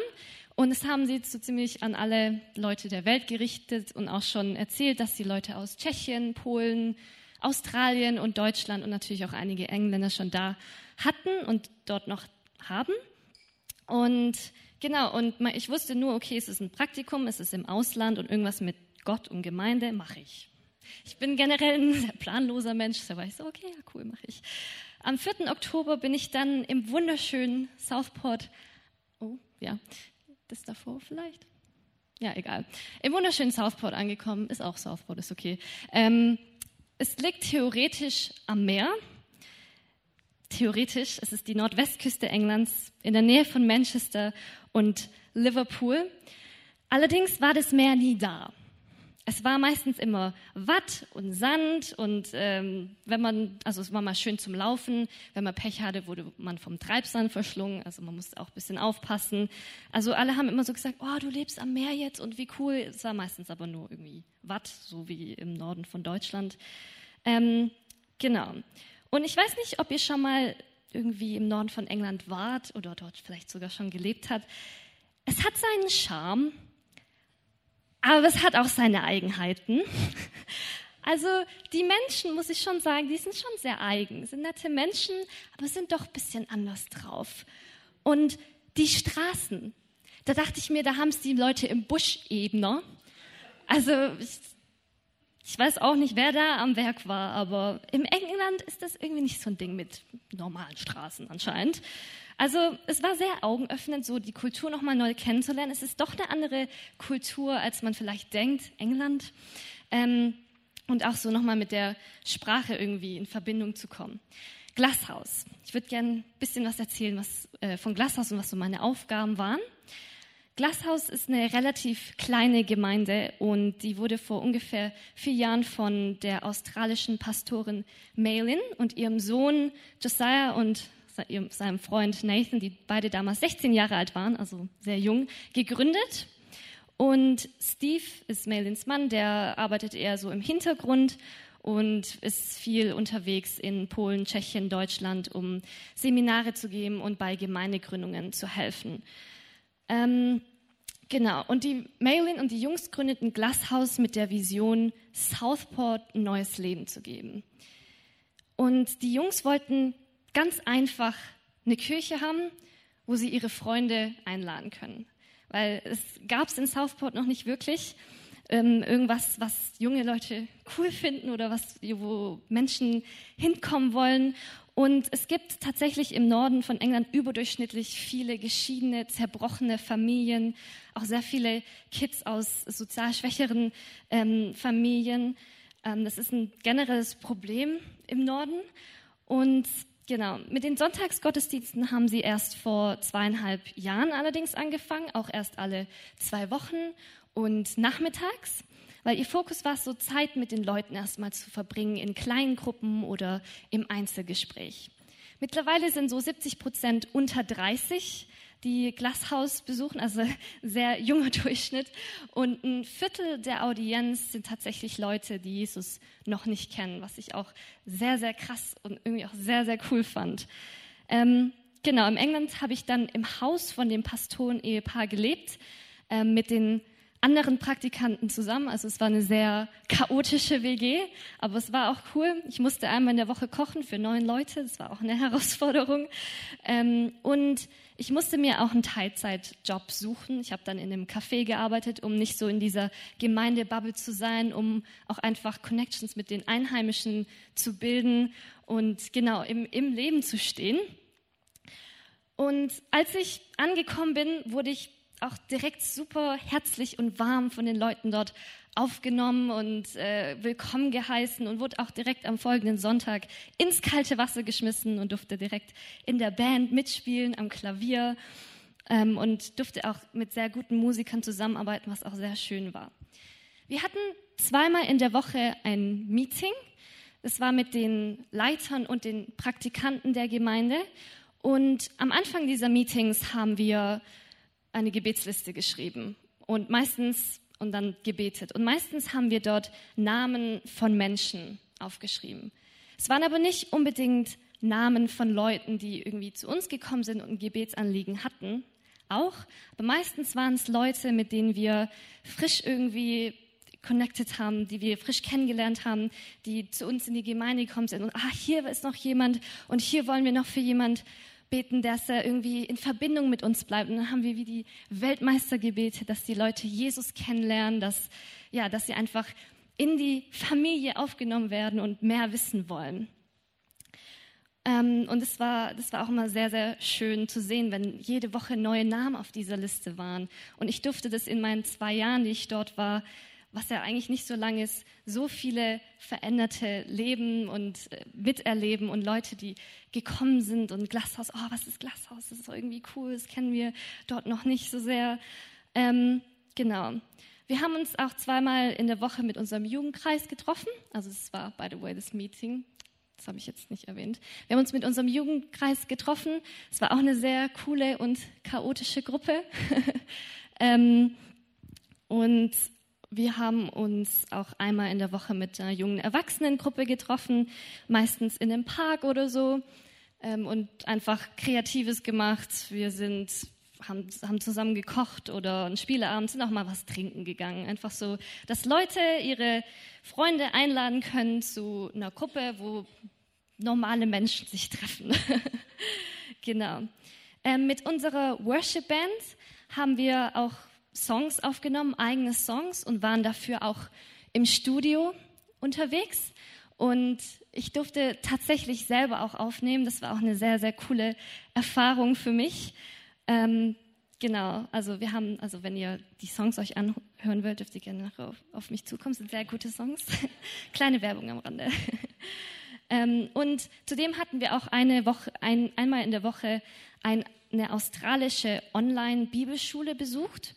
Und es haben sie so ziemlich an alle Leute der Welt gerichtet und auch schon erzählt, dass die Leute aus Tschechien, Polen, Australien und Deutschland und natürlich auch einige Engländer schon da hatten und dort noch haben. Und genau, und ich wusste nur, okay, es ist ein Praktikum, es ist im Ausland und irgendwas mit Gott und Gemeinde mache ich. Ich bin generell ein sehr planloser Mensch, da war ich so, okay, ja, cool, mache ich. Am 4. Oktober bin ich dann im wunderschönen Southport, oh, ja, das davor vielleicht? Ja, egal. Im wunderschönen Southport angekommen, ist auch Southport, ist okay. Ähm, es liegt theoretisch am Meer. Theoretisch, es ist die Nordwestküste Englands in der Nähe von Manchester und Liverpool. Allerdings war das Meer nie da. Es war meistens immer Watt und Sand und ähm, wenn man, also es war mal schön zum Laufen, wenn man Pech hatte, wurde man vom Treibsand verschlungen, also man musste auch ein bisschen aufpassen. Also alle haben immer so gesagt, oh, du lebst am Meer jetzt und wie cool. Es war meistens aber nur irgendwie Watt, so wie im Norden von Deutschland. Ähm, genau. Und ich weiß nicht, ob ihr schon mal irgendwie im Norden von England wart oder dort vielleicht sogar schon gelebt habt. Es hat seinen Charme, aber es hat auch seine Eigenheiten. Also die Menschen, muss ich schon sagen, die sind schon sehr eigen, sind nette Menschen, aber sind doch ein bisschen anders drauf. Und die Straßen, da dachte ich mir, da haben es die Leute im Busch ebener. Also ich, ich weiß auch nicht, wer da am Werk war, aber im England ist das irgendwie nicht so ein Ding mit normalen Straßen anscheinend. Also es war sehr augenöffnend, so die Kultur nochmal neu kennenzulernen. Es ist doch eine andere Kultur, als man vielleicht denkt, England. Ähm, und auch so nochmal mit der Sprache irgendwie in Verbindung zu kommen. Glashaus. Ich würde gerne ein bisschen was erzählen was, äh, von Glashaus und was so meine Aufgaben waren. Glashaus ist eine relativ kleine Gemeinde und die wurde vor ungefähr vier Jahren von der australischen Pastorin Maylin und ihrem Sohn Josiah und seinem Freund Nathan, die beide damals 16 Jahre alt waren, also sehr jung, gegründet. Und Steve ist Maylins Mann, der arbeitet eher so im Hintergrund und ist viel unterwegs in Polen, Tschechien, Deutschland, um Seminare zu geben und bei Gemeindegründungen zu helfen. Ähm, genau, und die Maylin und die Jungs gründeten Glashaus mit der Vision, Southport ein neues Leben zu geben. Und die Jungs wollten ganz einfach eine Kirche haben, wo sie ihre Freunde einladen können. Weil es gab es in Southport noch nicht wirklich. Ähm, irgendwas, was junge Leute cool finden oder was, wo Menschen hinkommen wollen. Und es gibt tatsächlich im Norden von England überdurchschnittlich viele geschiedene, zerbrochene Familien, auch sehr viele Kids aus sozial schwächeren ähm, Familien. Ähm, das ist ein generelles Problem im Norden. Und Genau, mit den Sonntagsgottesdiensten haben sie erst vor zweieinhalb Jahren allerdings angefangen, auch erst alle zwei Wochen und nachmittags, weil ihr Fokus war, so Zeit mit den Leuten erstmal zu verbringen in kleinen Gruppen oder im Einzelgespräch. Mittlerweile sind so 70 Prozent unter 30 die Glashaus besuchen, also sehr junger Durchschnitt. Und ein Viertel der Audienz sind tatsächlich Leute, die Jesus noch nicht kennen, was ich auch sehr, sehr krass und irgendwie auch sehr, sehr cool fand. Ähm, genau, im England habe ich dann im Haus von dem Pastoren-Ehepaar gelebt, äh, mit den anderen Praktikanten zusammen. Also es war eine sehr chaotische WG, aber es war auch cool. Ich musste einmal in der Woche kochen für neun Leute. Das war auch eine Herausforderung. Ähm, und ich musste mir auch einen Teilzeitjob suchen. Ich habe dann in einem Café gearbeitet, um nicht so in dieser Gemeindebubble zu sein, um auch einfach Connections mit den Einheimischen zu bilden und genau im, im Leben zu stehen. Und als ich angekommen bin, wurde ich auch direkt super herzlich und warm von den Leuten dort aufgenommen und äh, willkommen geheißen und wurde auch direkt am folgenden Sonntag ins kalte Wasser geschmissen und durfte direkt in der Band mitspielen am Klavier ähm, und durfte auch mit sehr guten Musikern zusammenarbeiten, was auch sehr schön war. Wir hatten zweimal in der Woche ein Meeting. Das war mit den Leitern und den Praktikanten der Gemeinde. Und am Anfang dieser Meetings haben wir eine Gebetsliste geschrieben und meistens und dann gebetet. Und meistens haben wir dort Namen von Menschen aufgeschrieben. Es waren aber nicht unbedingt Namen von Leuten, die irgendwie zu uns gekommen sind und ein Gebetsanliegen hatten. Auch, aber meistens waren es Leute, mit denen wir frisch irgendwie connected haben, die wir frisch kennengelernt haben, die zu uns in die Gemeinde gekommen sind und ah, hier ist noch jemand und hier wollen wir noch für jemand beten, dass er irgendwie in Verbindung mit uns bleibt. Und dann haben wir wie die Weltmeister gebetet, dass die Leute Jesus kennenlernen, dass, ja, dass sie einfach in die Familie aufgenommen werden und mehr wissen wollen. Ähm, und es war, das war auch immer sehr, sehr schön zu sehen, wenn jede Woche neue Namen auf dieser Liste waren. Und ich durfte das in meinen zwei Jahren, die ich dort war, was ja eigentlich nicht so lang ist, so viele veränderte Leben und äh, miterleben und Leute, die gekommen sind und Glashaus, oh, was ist Glashaus? Das ist irgendwie cool, das kennen wir dort noch nicht so sehr. Ähm, genau. Wir haben uns auch zweimal in der Woche mit unserem Jugendkreis getroffen. Also es war, by the way, das Meeting. Das habe ich jetzt nicht erwähnt. Wir haben uns mit unserem Jugendkreis getroffen. Es war auch eine sehr coole und chaotische Gruppe. ähm, und wir haben uns auch einmal in der Woche mit einer jungen Erwachsenengruppe getroffen, meistens in einem Park oder so, ähm, und einfach Kreatives gemacht. Wir sind, haben, haben zusammen gekocht oder einen Spieleabend, sind auch mal was trinken gegangen. Einfach so, dass Leute ihre Freunde einladen können zu einer Gruppe, wo normale Menschen sich treffen. genau. Ähm, mit unserer Worship Band haben wir auch Songs aufgenommen, eigene Songs und waren dafür auch im Studio unterwegs. Und ich durfte tatsächlich selber auch aufnehmen. Das war auch eine sehr, sehr coole Erfahrung für mich. Ähm, genau, also wir haben, also wenn ihr die Songs euch anhören wollt, dürft ihr gerne nachher auf, auf mich zukommen. Das sind sehr gute Songs. Kleine Werbung am Rande. ähm, und zudem hatten wir auch eine Woche, ein, einmal in der Woche ein, eine australische Online-Bibelschule besucht.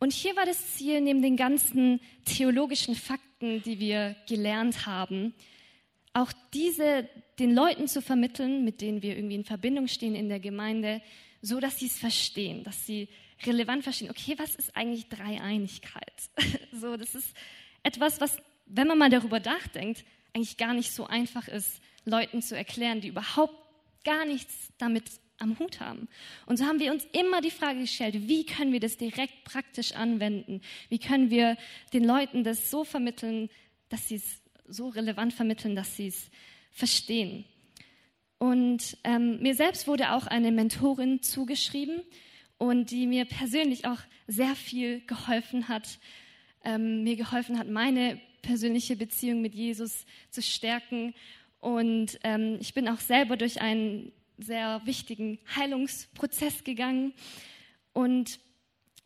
Und hier war das Ziel, neben den ganzen theologischen Fakten, die wir gelernt haben, auch diese den Leuten zu vermitteln, mit denen wir irgendwie in Verbindung stehen in der Gemeinde, so dass sie es verstehen, dass sie relevant verstehen. Okay, was ist eigentlich Dreieinigkeit? so, das ist etwas, was, wenn man mal darüber nachdenkt, eigentlich gar nicht so einfach ist, Leuten zu erklären, die überhaupt gar nichts damit am Hut haben. Und so haben wir uns immer die Frage gestellt, wie können wir das direkt praktisch anwenden? Wie können wir den Leuten das so vermitteln, dass sie es so relevant vermitteln, dass sie es verstehen? Und ähm, mir selbst wurde auch eine Mentorin zugeschrieben und die mir persönlich auch sehr viel geholfen hat, ähm, mir geholfen hat, meine persönliche Beziehung mit Jesus zu stärken. Und ähm, ich bin auch selber durch einen sehr wichtigen Heilungsprozess gegangen. Und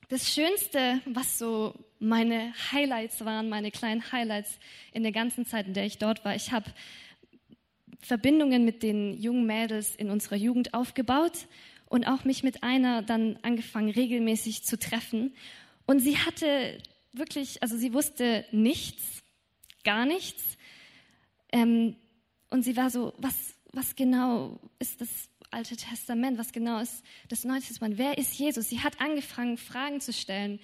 das Schönste, was so meine Highlights waren, meine kleinen Highlights in der ganzen Zeit, in der ich dort war, ich habe Verbindungen mit den jungen Mädels in unserer Jugend aufgebaut und auch mich mit einer dann angefangen, regelmäßig zu treffen. Und sie hatte wirklich, also sie wusste nichts, gar nichts. Ähm, und sie war so, was, was genau ist das Alte Testament? Was genau ist das Neue Testament? Wer ist Jesus? Sie hat angefangen, Fragen zu stellen.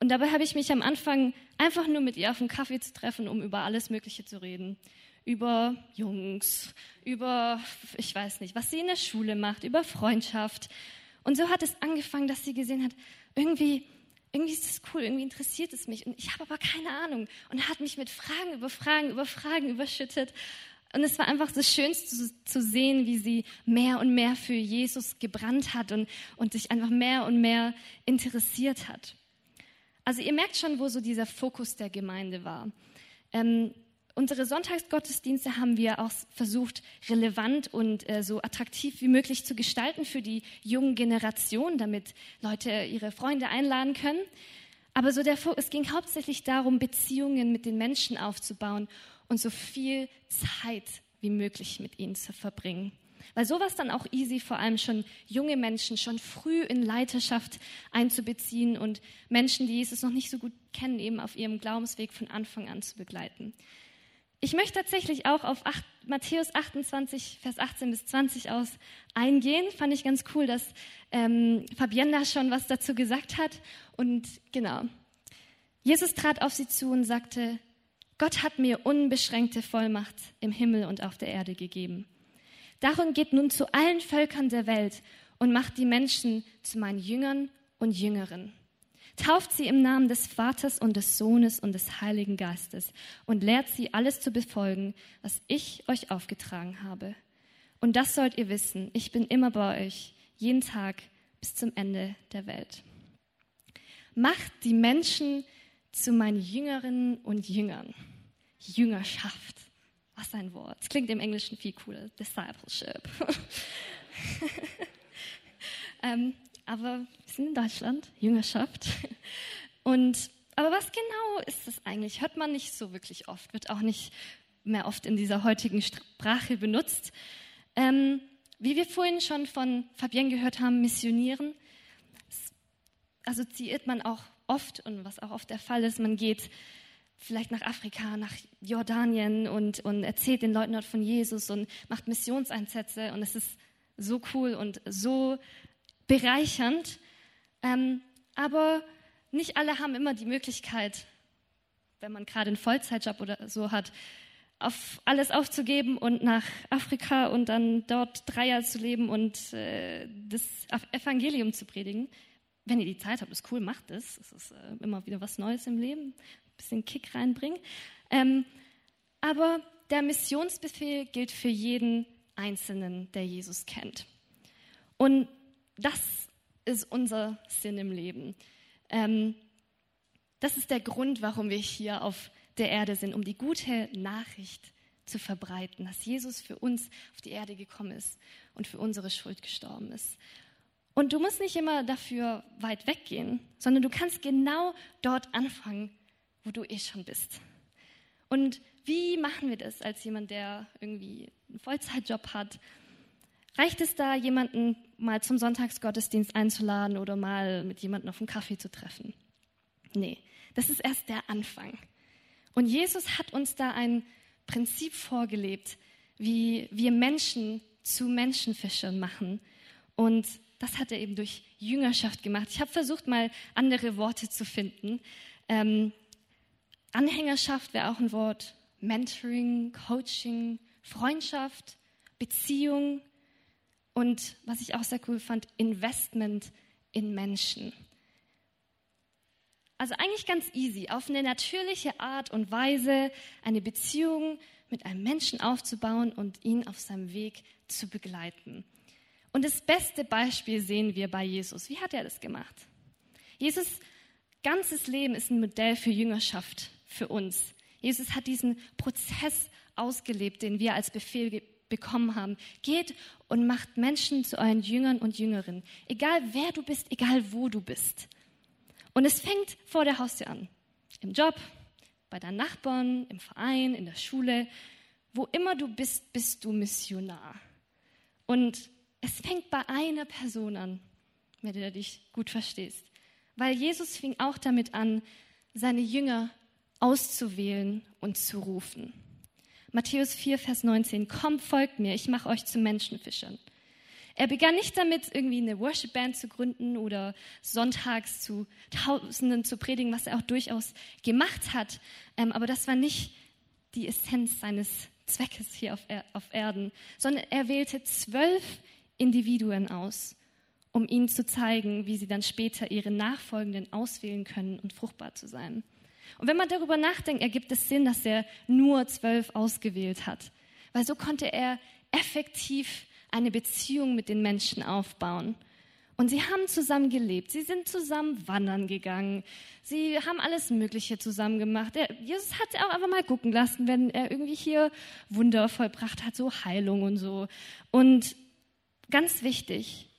Und dabei habe ich mich am Anfang einfach nur mit ihr auf einen Kaffee zu treffen, um über alles Mögliche zu reden über Jungs, über, ich weiß nicht, was sie in der Schule macht, über Freundschaft. Und so hat es angefangen, dass sie gesehen hat, irgendwie, irgendwie ist das cool, irgendwie interessiert es mich. Und ich habe aber keine Ahnung. Und hat mich mit Fragen über Fragen über Fragen überschüttet. Und es war einfach das Schönste zu, sehen, wie sie mehr und mehr für Jesus gebrannt hat und, und sich einfach mehr und mehr interessiert hat. Also ihr merkt schon, wo so dieser Fokus der Gemeinde war. Ähm, Unsere Sonntagsgottesdienste haben wir auch versucht, relevant und äh, so attraktiv wie möglich zu gestalten für die jungen Generationen, damit Leute ihre Freunde einladen können. Aber so der, es ging hauptsächlich darum, Beziehungen mit den Menschen aufzubauen und so viel Zeit wie möglich mit ihnen zu verbringen. Weil sowas dann auch easy, vor allem schon junge Menschen schon früh in Leiterschaft einzubeziehen und Menschen, die Jesus noch nicht so gut kennen, eben auf ihrem Glaubensweg von Anfang an zu begleiten. Ich möchte tatsächlich auch auf 8, Matthäus 28, Vers 18 bis 20 aus eingehen. Fand ich ganz cool, dass ähm, Fabienne da schon was dazu gesagt hat. Und genau, Jesus trat auf sie zu und sagte, Gott hat mir unbeschränkte Vollmacht im Himmel und auf der Erde gegeben. Darum geht nun zu allen Völkern der Welt und macht die Menschen zu meinen Jüngern und Jüngeren. Tauft sie im Namen des Vaters und des Sohnes und des Heiligen Geistes und lehrt sie alles zu befolgen, was ich euch aufgetragen habe. Und das sollt ihr wissen, ich bin immer bei euch, jeden Tag bis zum Ende der Welt. Macht die Menschen zu meinen Jüngerinnen und Jüngern. Jüngerschaft. Was ein Wort. Es klingt im Englischen viel cooler. Discipleship. ähm, aber wir sind in Deutschland, Jüngerschaft. Und, aber was genau ist das eigentlich? Hört man nicht so wirklich oft, wird auch nicht mehr oft in dieser heutigen Sprache benutzt. Ähm, wie wir vorhin schon von Fabienne gehört haben, missionieren, assoziiert man auch oft, und was auch oft der Fall ist, man geht vielleicht nach Afrika, nach Jordanien und, und erzählt den Leuten dort von Jesus und macht Missionseinsätze und es ist so cool und so bereichernd. Ähm, aber nicht alle haben immer die Möglichkeit, wenn man gerade einen Vollzeitjob oder so hat, auf alles aufzugeben und nach Afrika und dann dort drei Jahre zu leben und äh, das Evangelium zu predigen. Wenn ihr die Zeit habt, ist cool, macht es. Es ist äh, immer wieder was Neues im Leben, bisschen Kick reinbringen. Ähm, aber der Missionsbefehl gilt für jeden Einzelnen, der Jesus kennt. Und das ist unser Sinn im Leben. Ähm, das ist der Grund, warum wir hier auf der Erde sind, um die gute Nachricht zu verbreiten, dass Jesus für uns auf die Erde gekommen ist und für unsere Schuld gestorben ist. Und du musst nicht immer dafür weit weggehen, sondern du kannst genau dort anfangen, wo du eh schon bist. Und wie machen wir das als jemand, der irgendwie einen Vollzeitjob hat Reicht es da, jemanden mal zum Sonntagsgottesdienst einzuladen oder mal mit jemandem auf einen Kaffee zu treffen? Nee, das ist erst der Anfang. Und Jesus hat uns da ein Prinzip vorgelebt, wie wir Menschen zu Menschenfischern machen. Und das hat er eben durch Jüngerschaft gemacht. Ich habe versucht, mal andere Worte zu finden. Ähm, Anhängerschaft wäre auch ein Wort, Mentoring, Coaching, Freundschaft, Beziehung und, was ich auch sehr cool fand, Investment in Menschen. Also eigentlich ganz easy, auf eine natürliche Art und Weise eine Beziehung mit einem Menschen aufzubauen und ihn auf seinem Weg zu begleiten. Und das beste Beispiel sehen wir bei Jesus. Wie hat er das gemacht? Jesus ganzes Leben ist ein Modell für Jüngerschaft für uns. Jesus hat diesen Prozess ausgelebt, den wir als Befehl bekommen haben. Geht und macht Menschen zu euren Jüngern und Jüngerinnen. Egal wer du bist, egal wo du bist. Und es fängt vor der Haustür an. Im Job, bei deinen Nachbarn, im Verein, in der Schule. Wo immer du bist, bist du Missionar. Und es fängt bei einer Person an, wenn du dich gut verstehst. Weil Jesus fing auch damit an, seine Jünger auszuwählen und zu rufen. Matthäus 4, Vers 19, kommt, folgt mir, ich mache euch zu Menschenfischern. Er begann nicht damit, irgendwie eine Worship-Band zu gründen oder sonntags zu Tausenden zu predigen, was er auch durchaus gemacht hat. Ähm, aber das war nicht die Essenz seines Zweckes hier auf, er auf Erden, sondern er wählte zwölf Individuen aus, um ihnen zu zeigen, wie sie dann später ihre Nachfolgenden auswählen können und fruchtbar zu sein. Und wenn man darüber nachdenkt, ergibt es Sinn, dass er nur zwölf ausgewählt hat, weil so konnte er effektiv eine Beziehung mit den Menschen aufbauen. Und sie haben zusammen gelebt, sie sind zusammen wandern gegangen, sie haben alles Mögliche zusammen gemacht. Er, Jesus hat auch einfach mal gucken lassen, wenn er irgendwie hier Wunder vollbracht hat, so Heilung und so. Und ganz wichtig,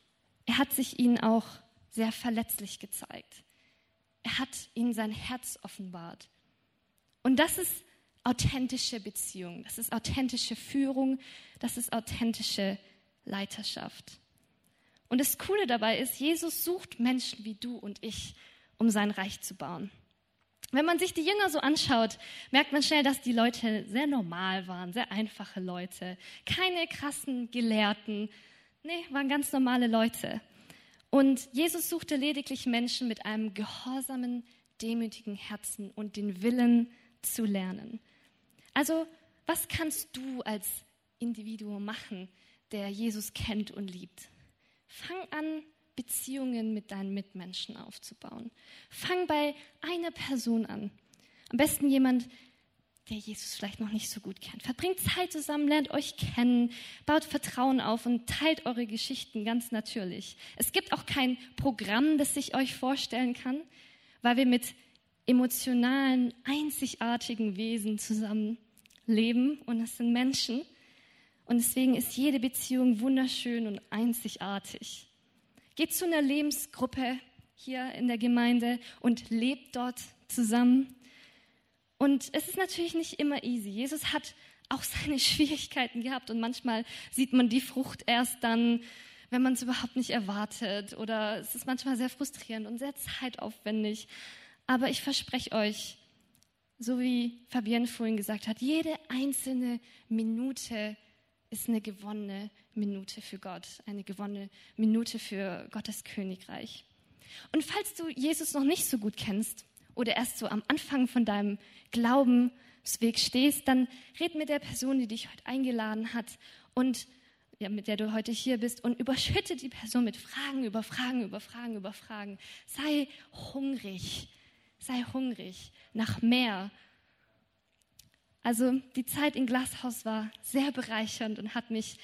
er hat sich ihnen auch sehr verletzlich gezeigt. Er hat ihnen sein Herz offenbart. Und das ist authentische Beziehung, das ist authentische Führung, das ist authentische Leiterschaft. Und das Coole dabei ist, Jesus sucht Menschen wie du und ich, um sein Reich zu bauen. Wenn man sich die Jünger so anschaut, merkt man schnell, dass die Leute sehr normal waren, sehr einfache Leute, keine krassen Gelehrten, nee, waren ganz normale Leute. Und Jesus suchte lediglich Menschen mit einem gehorsamen, demütigen Herzen und den Willen zu lernen. Also, was kannst du als Individuum machen, der Jesus kennt und liebt? Fang an, Beziehungen mit deinen Mitmenschen aufzubauen. Fang bei einer Person an. Am besten jemand, der Jesus vielleicht noch nicht so gut kennt. Verbringt Zeit zusammen, lernt euch kennen, baut Vertrauen auf und teilt eure Geschichten ganz natürlich. Es gibt auch kein Programm, das ich euch vorstellen kann, weil wir mit emotionalen, einzigartigen Wesen zusammen leben und es sind Menschen. Und deswegen ist jede Beziehung wunderschön und einzigartig. Geht zu einer Lebensgruppe hier in der Gemeinde und lebt dort zusammen. Und es ist natürlich nicht immer easy. Jesus hat auch seine Schwierigkeiten gehabt und manchmal sieht man die Frucht erst dann, wenn man es überhaupt nicht erwartet oder es ist manchmal sehr frustrierend und sehr zeitaufwendig. Aber ich verspreche euch, so wie Fabienne vorhin gesagt hat, jede einzelne Minute ist eine gewonnene Minute für Gott, eine gewonnene Minute für Gottes Königreich. Und falls du Jesus noch nicht so gut kennst, oder erst so am Anfang von deinem Glaubensweg stehst, dann red mit der Person, die dich heute eingeladen hat und ja, mit der du heute hier bist und überschütte die Person mit Fragen über Fragen über Fragen über Fragen. Sei hungrig, sei hungrig nach mehr. Also die Zeit in Glashaus war sehr bereichernd und hat mich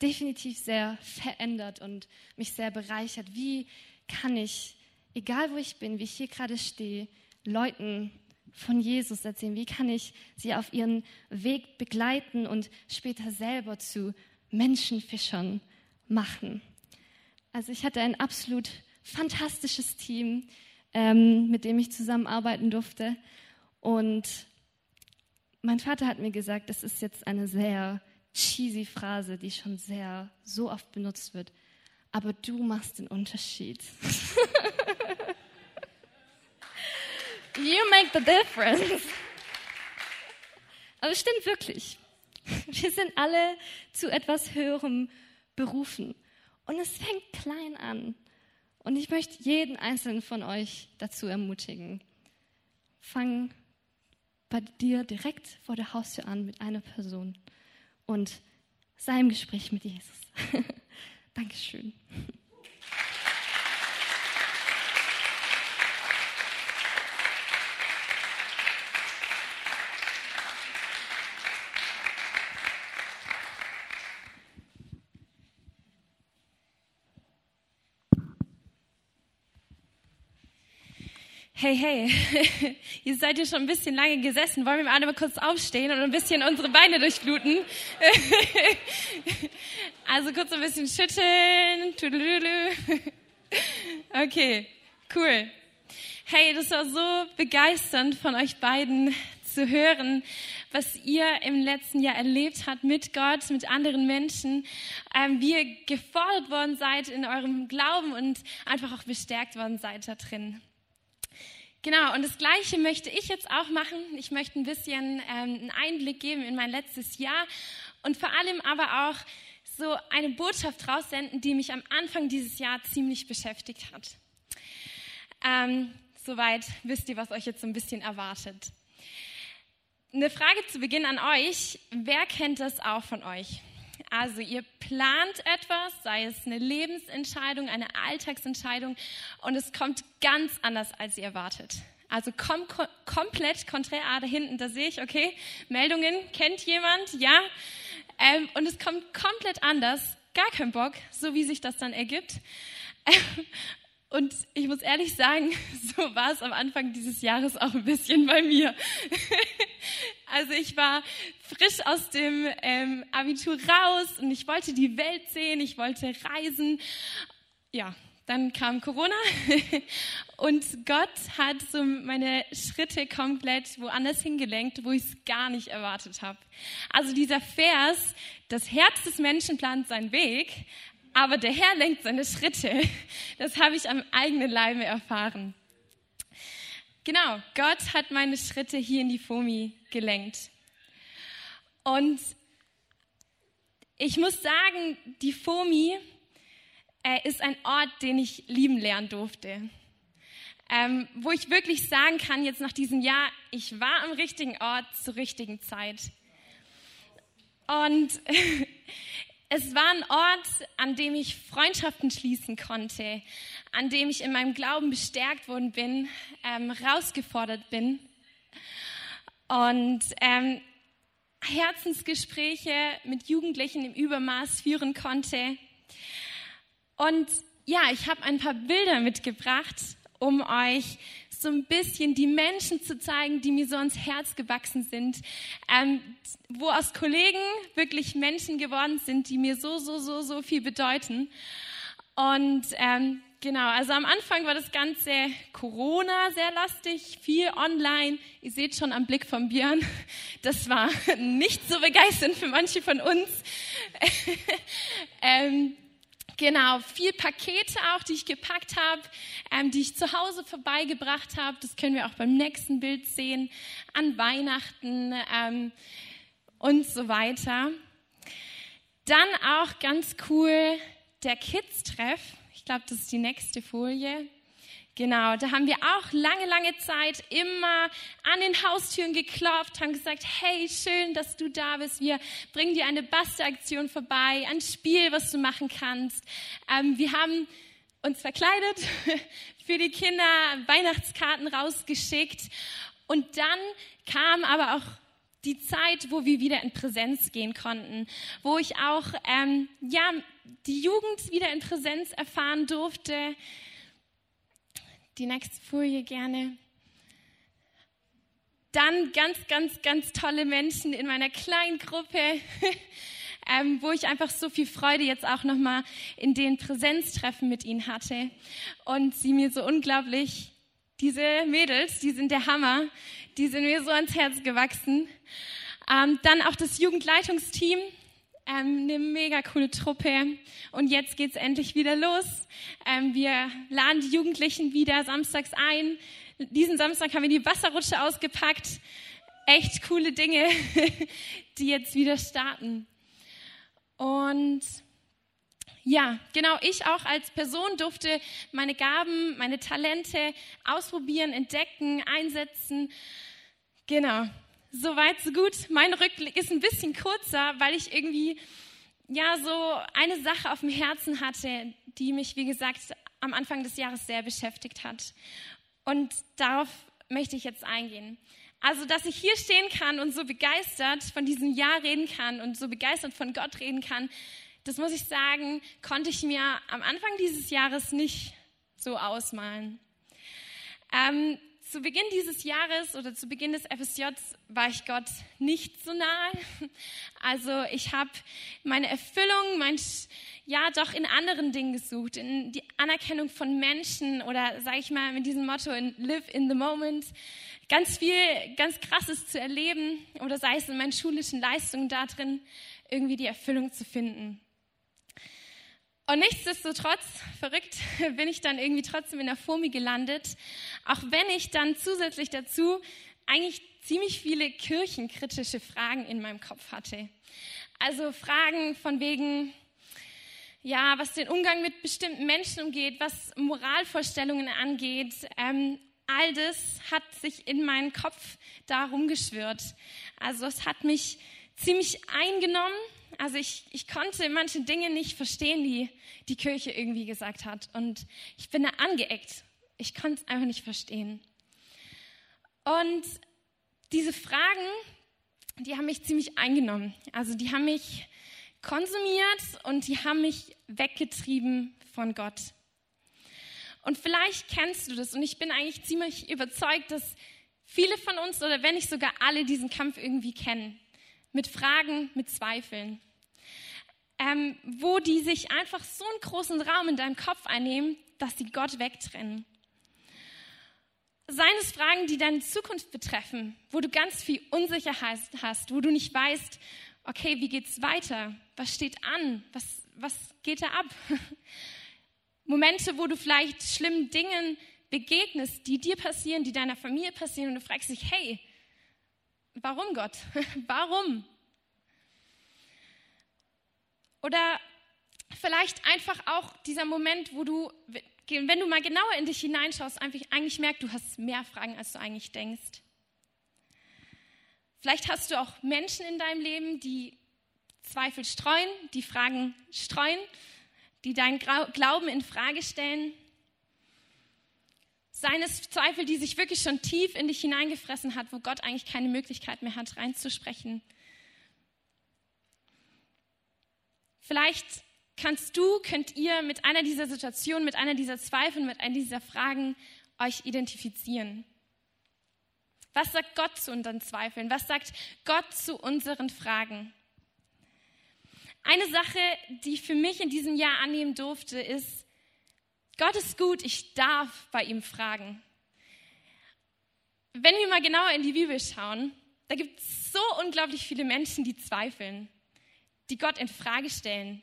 definitiv sehr verändert und mich sehr bereichert. Wie kann ich, egal wo ich bin, wie ich hier gerade stehe, Leuten von Jesus erzählen? Wie kann ich sie auf ihren Weg begleiten und später selber zu Menschenfischern machen? Also ich hatte ein absolut fantastisches Team, ähm, mit dem ich zusammenarbeiten durfte. Und mein Vater hat mir gesagt, das ist jetzt eine sehr cheesy Phrase, die schon sehr so oft benutzt wird. Aber du machst den Unterschied. You make the difference. Aber es stimmt wirklich. Wir sind alle zu etwas Höherem berufen. Und es fängt klein an. Und ich möchte jeden einzelnen von euch dazu ermutigen. Fang bei dir direkt vor der Haustür an mit einer Person und sei im Gespräch mit Jesus. Dankeschön. Hey, hey, ihr seid ja schon ein bisschen lange gesessen. Wollen wir mal alle mal kurz aufstehen und ein bisschen unsere Beine durchbluten? Also kurz ein bisschen schütteln. Okay, cool. Hey, das war so begeisternd von euch beiden zu hören, was ihr im letzten Jahr erlebt habt mit Gott, mit anderen Menschen, ähm, wie ihr gefordert worden seid in eurem Glauben und einfach auch bestärkt worden seid da drin. Genau, und das Gleiche möchte ich jetzt auch machen. Ich möchte ein bisschen ähm, einen Einblick geben in mein letztes Jahr und vor allem aber auch so eine Botschaft raussenden, die mich am Anfang dieses Jahr ziemlich beschäftigt hat. Ähm, soweit wisst ihr, was euch jetzt so ein bisschen erwartet. Eine Frage zu Beginn an euch. Wer kennt das auch von euch? Also ihr plant etwas, sei es eine Lebensentscheidung, eine Alltagsentscheidung und es kommt ganz anders, als ihr erwartet. Also kom kom komplett konträr, da hinten, da sehe ich, okay, Meldungen, kennt jemand? Ja. Ähm, und es kommt komplett anders, gar kein Bock, so wie sich das dann ergibt. Und ich muss ehrlich sagen, so war es am Anfang dieses Jahres auch ein bisschen bei mir. Also ich war frisch aus dem ähm, Abitur raus und ich wollte die Welt sehen, ich wollte reisen. Ja, dann kam Corona und Gott hat so meine Schritte komplett woanders hingelenkt, wo ich es gar nicht erwartet habe. Also dieser Vers, das Herz des Menschen plant seinen Weg, aber der Herr lenkt seine Schritte. Das habe ich am eigenen Leibe erfahren. Genau, Gott hat meine Schritte hier in die FOMI gelenkt. Und ich muss sagen, die FOMI äh, ist ein Ort, den ich lieben lernen durfte. Ähm, wo ich wirklich sagen kann, jetzt nach diesem Jahr, ich war am richtigen Ort zur richtigen Zeit. Und Es war ein Ort, an dem ich Freundschaften schließen konnte, an dem ich in meinem Glauben bestärkt worden bin, ähm, herausgefordert bin und ähm, Herzensgespräche mit Jugendlichen im Übermaß führen konnte. Und ja, ich habe ein paar Bilder mitgebracht, um euch so ein bisschen die Menschen zu zeigen, die mir so ans Herz gewachsen sind, ähm, wo aus Kollegen wirklich Menschen geworden sind, die mir so, so, so, so viel bedeuten. Und ähm, genau, also am Anfang war das Ganze Corona sehr lastig, viel online. Ihr seht schon am Blick von Björn, das war nicht so begeisternd für manche von uns. ähm, Genau, viel Pakete auch, die ich gepackt habe, ähm, die ich zu Hause vorbeigebracht habe. Das können wir auch beim nächsten Bild sehen, an Weihnachten ähm, und so weiter. Dann auch ganz cool der Kids-Treff. Ich glaube, das ist die nächste Folie. Genau, da haben wir auch lange, lange Zeit immer an den Haustüren geklopft, haben gesagt, hey, schön, dass du da bist. Wir bringen dir eine Bastelaktion vorbei, ein Spiel, was du machen kannst. Ähm, wir haben uns verkleidet, für die Kinder Weihnachtskarten rausgeschickt. Und dann kam aber auch die Zeit, wo wir wieder in Präsenz gehen konnten, wo ich auch ähm, ja die Jugend wieder in Präsenz erfahren durfte die nächste Folie gerne. Dann ganz, ganz, ganz tolle Menschen in meiner kleinen Gruppe, ähm, wo ich einfach so viel Freude jetzt auch nochmal in den Präsenztreffen mit ihnen hatte. Und sie mir so unglaublich, diese Mädels, die sind der Hammer, die sind mir so ans Herz gewachsen. Ähm, dann auch das Jugendleitungsteam, ähm, eine mega coole Truppe. Und jetzt geht's endlich wieder los. Ähm, wir laden die Jugendlichen wieder samstags ein. Diesen Samstag haben wir die Wasserrutsche ausgepackt. Echt coole Dinge, die jetzt wieder starten. Und ja, genau, ich auch als Person durfte meine Gaben, meine Talente ausprobieren, entdecken, einsetzen. Genau. Soweit, so gut. Mein Rückblick ist ein bisschen kurzer, weil ich irgendwie ja so eine Sache auf dem Herzen hatte, die mich, wie gesagt, am Anfang des Jahres sehr beschäftigt hat. Und darauf möchte ich jetzt eingehen. Also, dass ich hier stehen kann und so begeistert von diesem Jahr reden kann und so begeistert von Gott reden kann, das muss ich sagen, konnte ich mir am Anfang dieses Jahres nicht so ausmalen. Ähm, zu Beginn dieses Jahres oder zu Beginn des FSJs war ich Gott nicht so nahe. Also ich habe meine Erfüllung, mein, ja doch in anderen Dingen gesucht, in die Anerkennung von Menschen oder sage ich mal mit diesem Motto in Live in the Moment, ganz viel, ganz Krasses zu erleben oder sei es in meinen schulischen Leistungen darin, irgendwie die Erfüllung zu finden. Und nichtsdestotrotz, verrückt, bin ich dann irgendwie trotzdem in der FOMI gelandet, auch wenn ich dann zusätzlich dazu eigentlich ziemlich viele kirchenkritische Fragen in meinem Kopf hatte. Also Fragen von wegen, ja, was den Umgang mit bestimmten Menschen umgeht, was Moralvorstellungen angeht, ähm, all das hat sich in meinen Kopf da rumgeschwirrt. Also es hat mich ziemlich eingenommen also ich, ich konnte manche Dinge nicht verstehen, die die Kirche irgendwie gesagt hat. Und ich bin da angeeckt. Ich konnte es einfach nicht verstehen. Und diese Fragen, die haben mich ziemlich eingenommen. Also die haben mich konsumiert und die haben mich weggetrieben von Gott. Und vielleicht kennst du das und ich bin eigentlich ziemlich überzeugt, dass viele von uns oder wenn nicht sogar alle diesen Kampf irgendwie kennen mit Fragen, mit Zweifeln, ähm, wo die sich einfach so einen großen Raum in deinem Kopf einnehmen, dass sie Gott wegtrennen. Seien es Fragen, die deine Zukunft betreffen, wo du ganz viel Unsicherheit hast, wo du nicht weißt, okay, wie geht's weiter? Was steht an? Was, was geht da ab? Momente, wo du vielleicht schlimmen Dingen begegnest, die dir passieren, die deiner Familie passieren und du fragst dich, hey, Warum Gott? Warum? Oder vielleicht einfach auch dieser Moment, wo du, wenn du mal genauer in dich hineinschaust, eigentlich merkst, du hast mehr Fragen, als du eigentlich denkst. Vielleicht hast du auch Menschen in deinem Leben, die Zweifel streuen, die Fragen streuen, die deinen Glauben in Frage stellen. Seien es Zweifel, die sich wirklich schon tief in dich hineingefressen hat, wo Gott eigentlich keine Möglichkeit mehr hat, reinzusprechen. Vielleicht kannst du, könnt ihr mit einer dieser Situationen, mit einer dieser Zweifel, mit einer dieser Fragen euch identifizieren. Was sagt Gott zu unseren Zweifeln? Was sagt Gott zu unseren Fragen? Eine Sache, die ich für mich in diesem Jahr annehmen durfte, ist, Gott ist gut, ich darf bei ihm fragen. Wenn wir mal genauer in die Bibel schauen, da gibt es so unglaublich viele Menschen, die zweifeln, die Gott in Frage stellen.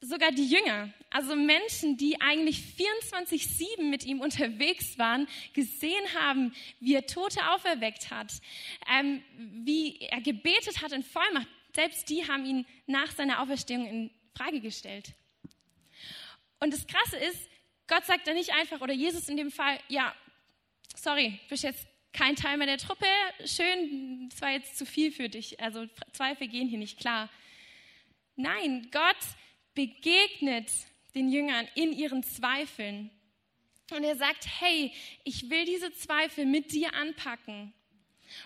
Sogar die Jünger, also Menschen, die eigentlich 24-7 mit ihm unterwegs waren, gesehen haben, wie er Tote auferweckt hat, ähm, wie er gebetet hat in Vollmacht. Selbst die haben ihn nach seiner Auferstehung in Frage gestellt. Und das Krasse ist, Gott sagt da nicht einfach, oder Jesus in dem Fall, ja, sorry, bist jetzt kein Teil mehr der Truppe, schön, das war jetzt zu viel für dich, also Zweifel gehen hier nicht klar. Nein, Gott begegnet den Jüngern in ihren Zweifeln. Und er sagt, hey, ich will diese Zweifel mit dir anpacken.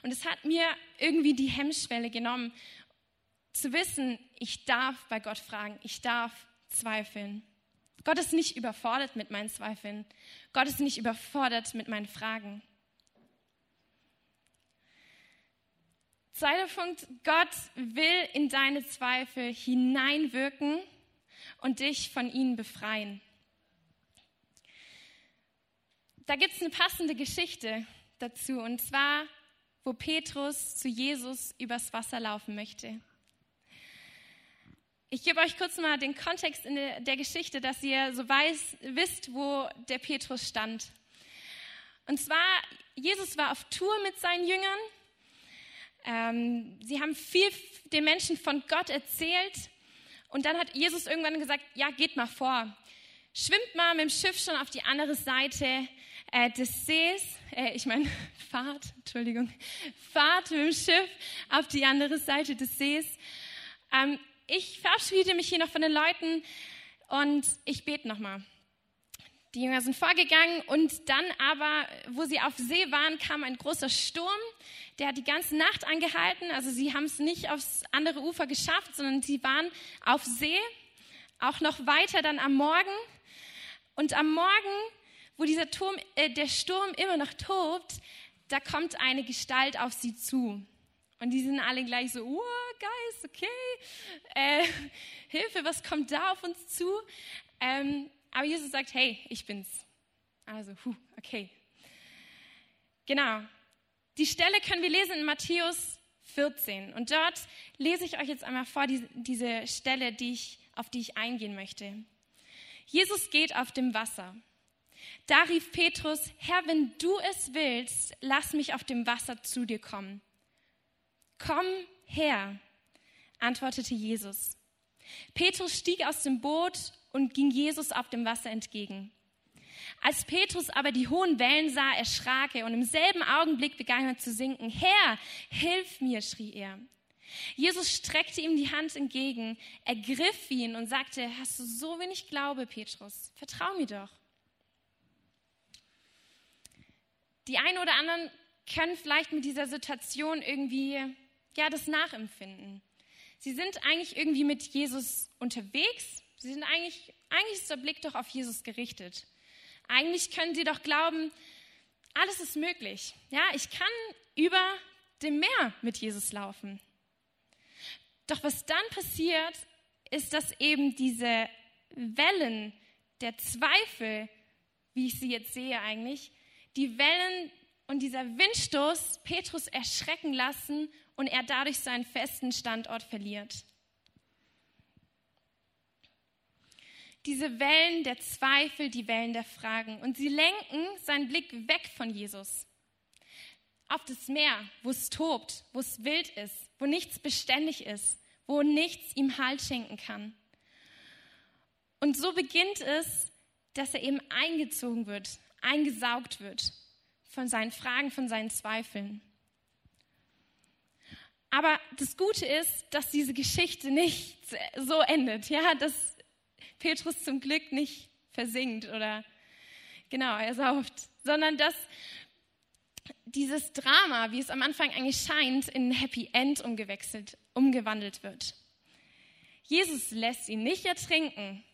Und es hat mir irgendwie die Hemmschwelle genommen, zu wissen, ich darf bei Gott fragen, ich darf zweifeln. Gott ist nicht überfordert mit meinen Zweifeln. Gott ist nicht überfordert mit meinen Fragen. Zweiter Punkt, Gott will in deine Zweifel hineinwirken und dich von ihnen befreien. Da gibt es eine passende Geschichte dazu, und zwar, wo Petrus zu Jesus übers Wasser laufen möchte. Ich gebe euch kurz mal den Kontext in der Geschichte, dass ihr so weiß, wisst, wo der Petrus stand. Und zwar, Jesus war auf Tour mit seinen Jüngern. Ähm, sie haben viel den Menschen von Gott erzählt. Und dann hat Jesus irgendwann gesagt, ja, geht mal vor. Schwimmt mal mit dem Schiff schon auf die andere Seite. äh, des Sees, äh, ich meine Fahrt, Entschuldigung, Fahrt mit dem Schiff auf die andere Seite des Sees. Ähm, ich verabschiede mich hier noch von den Leuten und ich bete nochmal. Die Jünger sind vorgegangen und dann aber, wo sie auf See waren, kam ein großer Sturm. Der hat die ganze Nacht angehalten. Also sie haben es nicht aufs andere Ufer geschafft, sondern sie waren auf See. Auch noch weiter dann am Morgen. Und am Morgen, wo dieser Turm, äh, der Sturm immer noch tobt, da kommt eine Gestalt auf sie zu. Und die sind alle gleich so, oh, Geist, okay, äh, Hilfe, was kommt da auf uns zu? Ähm, aber Jesus sagt, hey, ich bin's. Also, huh, okay. Genau. Die Stelle können wir lesen in Matthäus 14. Und dort lese ich euch jetzt einmal vor, die, diese Stelle, die ich, auf die ich eingehen möchte. Jesus geht auf dem Wasser. Da rief Petrus, Herr, wenn du es willst, lass mich auf dem Wasser zu dir kommen. Komm her, antwortete Jesus. Petrus stieg aus dem Boot und ging Jesus auf dem Wasser entgegen. Als Petrus aber die hohen Wellen sah, erschrak er und im selben Augenblick begann er zu sinken. Herr, hilf mir, schrie er. Jesus streckte ihm die Hand entgegen, ergriff ihn und sagte, hast du so wenig Glaube, Petrus? Vertrau mir doch. Die einen oder anderen können vielleicht mit dieser Situation irgendwie, ja, das nachempfinden. Sie sind eigentlich irgendwie mit Jesus unterwegs, Sie sind eigentlich, eigentlich ist der Blick doch auf Jesus gerichtet. Eigentlich können sie doch glauben, alles ist möglich. Ja, ich kann über dem Meer mit Jesus laufen. Doch was dann passiert, ist, dass eben diese Wellen der Zweifel, wie ich sie jetzt sehe eigentlich, die Wellen und dieser Windstoß Petrus erschrecken lassen und er dadurch seinen festen Standort verliert. diese Wellen der Zweifel, die Wellen der Fragen. Und sie lenken seinen Blick weg von Jesus. Auf das Meer, wo es tobt, wo es wild ist, wo nichts beständig ist, wo nichts ihm Halt schenken kann. Und so beginnt es, dass er eben eingezogen wird, eingesaugt wird von seinen Fragen, von seinen Zweifeln. Aber das Gute ist, dass diese Geschichte nicht so endet, ja, dass Petrus zum Glück nicht versinkt oder genau, er sauft, sondern dass dieses Drama, wie es am Anfang eigentlich scheint, in ein Happy End umgewechselt, umgewandelt wird. Jesus lässt ihn nicht ertrinken,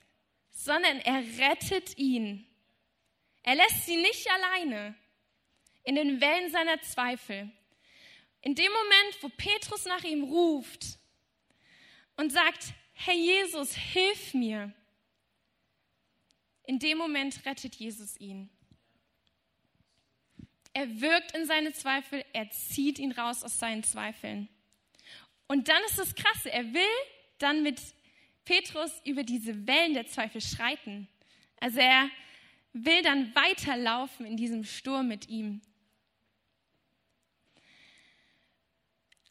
sondern er rettet ihn. Er lässt sie nicht alleine in den Wellen seiner Zweifel. In dem Moment, wo Petrus nach ihm ruft und sagt, Herr Jesus, hilf mir, in dem Moment rettet Jesus ihn. Er wirkt in seine Zweifel, er zieht ihn raus aus seinen Zweifeln. Und dann ist das Krasse, er will dann mit Petrus über diese Wellen der Zweifel schreiten. Also er will dann weiterlaufen in diesem Sturm mit ihm.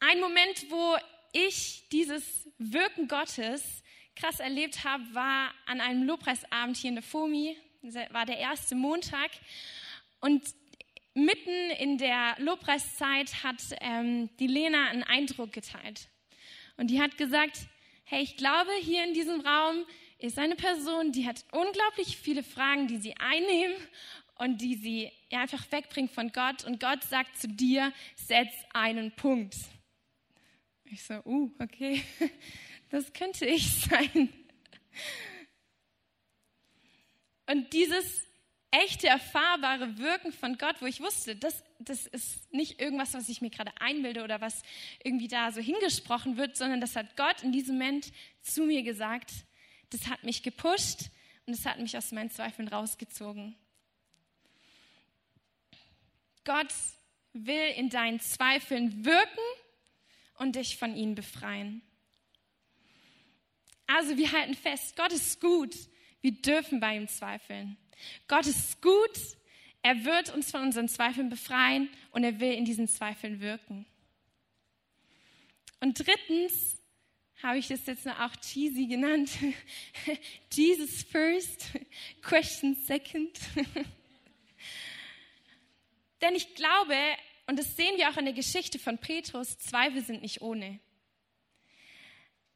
Ein Moment, wo ich dieses Wirken Gottes krass erlebt habe, war an einem Lobpreisabend hier in der FOMI. Das war der erste Montag. Und mitten in der Lobpreiszeit hat ähm, die Lena einen Eindruck geteilt. Und die hat gesagt, hey, ich glaube, hier in diesem Raum ist eine Person, die hat unglaublich viele Fragen, die sie einnehmen und die sie einfach wegbringt von Gott. Und Gott sagt zu dir, setz einen Punkt. Ich so, uh, okay. Das könnte ich sein. Und dieses echte, erfahrbare Wirken von Gott, wo ich wusste, das, das ist nicht irgendwas, was ich mir gerade einbilde oder was irgendwie da so hingesprochen wird, sondern das hat Gott in diesem Moment zu mir gesagt. Das hat mich gepusht und es hat mich aus meinen Zweifeln rausgezogen. Gott will in deinen Zweifeln wirken und dich von ihnen befreien. Also wir halten fest, Gott ist gut. Wir dürfen bei ihm zweifeln. Gott ist gut. Er wird uns von unseren Zweifeln befreien und er will in diesen Zweifeln wirken. Und drittens habe ich das jetzt auch cheesy genannt. Jesus first, question second. Denn ich glaube, und das sehen wir auch in der Geschichte von Petrus, Zweifel sind nicht ohne.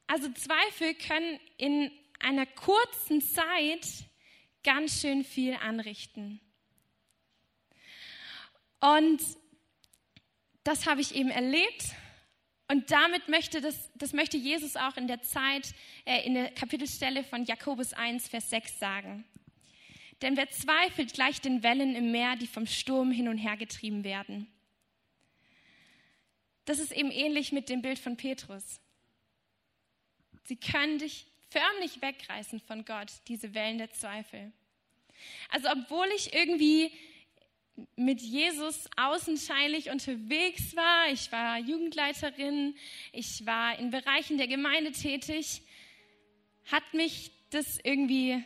Also Zweifel können in einer kurzen Zeit ganz schön viel anrichten. Und das habe ich eben erlebt. Und damit möchte das, das möchte Jesus auch in der Zeit, äh, in der Kapitelstelle von Jakobus 1, Vers 6 sagen. Denn wer zweifelt, gleicht den Wellen im Meer, die vom Sturm hin und her getrieben werden. Das ist eben ähnlich mit dem Bild von Petrus. Sie können dich förmlich wegreißen von Gott, diese Wellen der Zweifel. Also obwohl ich irgendwie mit Jesus außenscheinlich unterwegs war, ich war Jugendleiterin, ich war in Bereichen der Gemeinde tätig, hat mich das irgendwie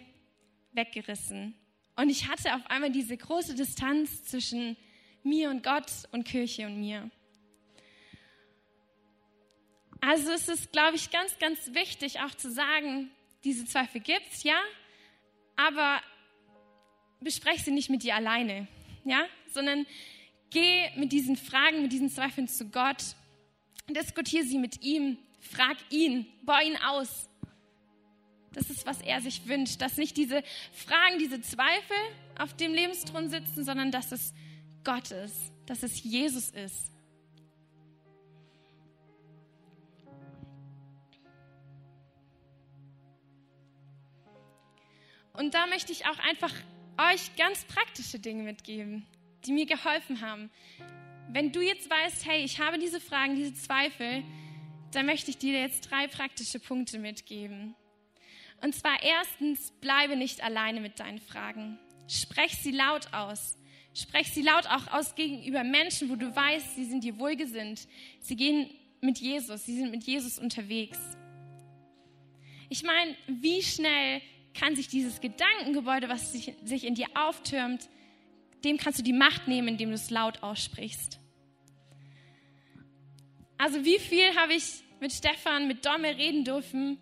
weggerissen. Und ich hatte auf einmal diese große Distanz zwischen mir und Gott und Kirche und mir. Also es ist, glaube ich, ganz, ganz wichtig auch zu sagen, diese Zweifel gibt es, ja, aber bespreche sie nicht mit dir alleine, ja, sondern geh mit diesen Fragen, mit diesen Zweifeln zu Gott, diskutiere sie mit ihm, frag ihn, bau ihn aus. Das ist, was er sich wünscht, dass nicht diese Fragen, diese Zweifel auf dem Lebensthron sitzen, sondern dass es Gott ist, dass es Jesus ist. Und da möchte ich auch einfach euch ganz praktische Dinge mitgeben, die mir geholfen haben. Wenn du jetzt weißt, hey, ich habe diese Fragen, diese Zweifel, dann möchte ich dir jetzt drei praktische Punkte mitgeben. Und zwar erstens, bleibe nicht alleine mit deinen Fragen. Sprech sie laut aus. Sprech sie laut auch aus gegenüber Menschen, wo du weißt, sie sind dir wohlgesinnt. Sie gehen mit Jesus, sie sind mit Jesus unterwegs. Ich meine, wie schnell kann sich dieses Gedankengebäude, was sich, sich in dir auftürmt, dem kannst du die Macht nehmen, indem du es laut aussprichst. Also wie viel habe ich mit Stefan, mit Domme reden dürfen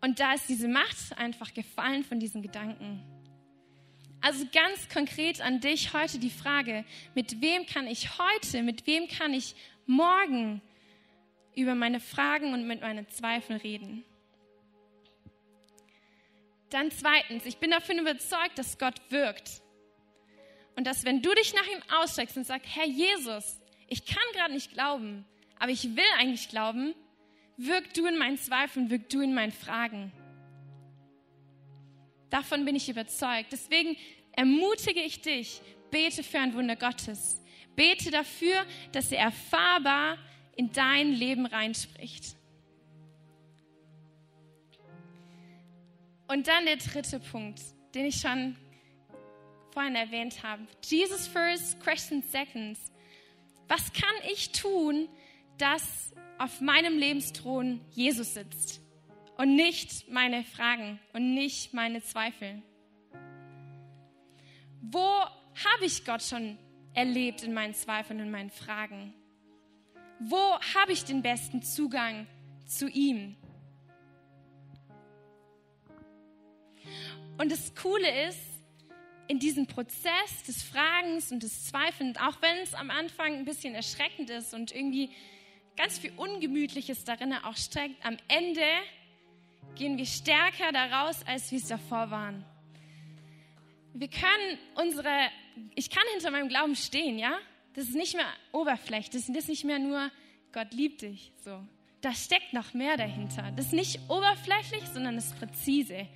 und da ist diese Macht einfach gefallen von diesen Gedanken. Also ganz konkret an dich heute die Frage, mit wem kann ich heute, mit wem kann ich morgen über meine Fragen und mit meinen Zweifeln reden? Dann zweitens, ich bin davon überzeugt, dass Gott wirkt. Und dass wenn du dich nach ihm ausstreckst und sagst, Herr Jesus, ich kann gerade nicht glauben, aber ich will eigentlich glauben, wirk du in meinen Zweifeln, wirk du in meinen Fragen. Davon bin ich überzeugt. Deswegen ermutige ich dich, bete für ein Wunder Gottes. Bete dafür, dass er erfahrbar in dein Leben reinspricht. Und dann der dritte Punkt, den ich schon vorhin erwähnt habe. Jesus first, questions seconds. Was kann ich tun, dass auf meinem Lebensthron Jesus sitzt und nicht meine Fragen und nicht meine Zweifel? Wo habe ich Gott schon erlebt in meinen Zweifeln und meinen Fragen? Wo habe ich den besten Zugang zu ihm? Und das Coole ist, in diesem Prozess des Fragens und des Zweifelns, auch wenn es am Anfang ein bisschen erschreckend ist und irgendwie ganz viel Ungemütliches darin auch steckt, am Ende gehen wir stärker daraus, als wir es davor waren. Wir können unsere, ich kann hinter meinem Glauben stehen, ja? Das ist nicht mehr Oberfläche, das ist nicht mehr nur Gott liebt dich, so. Da steckt noch mehr dahinter. Das ist nicht oberflächlich, sondern das ist präzise.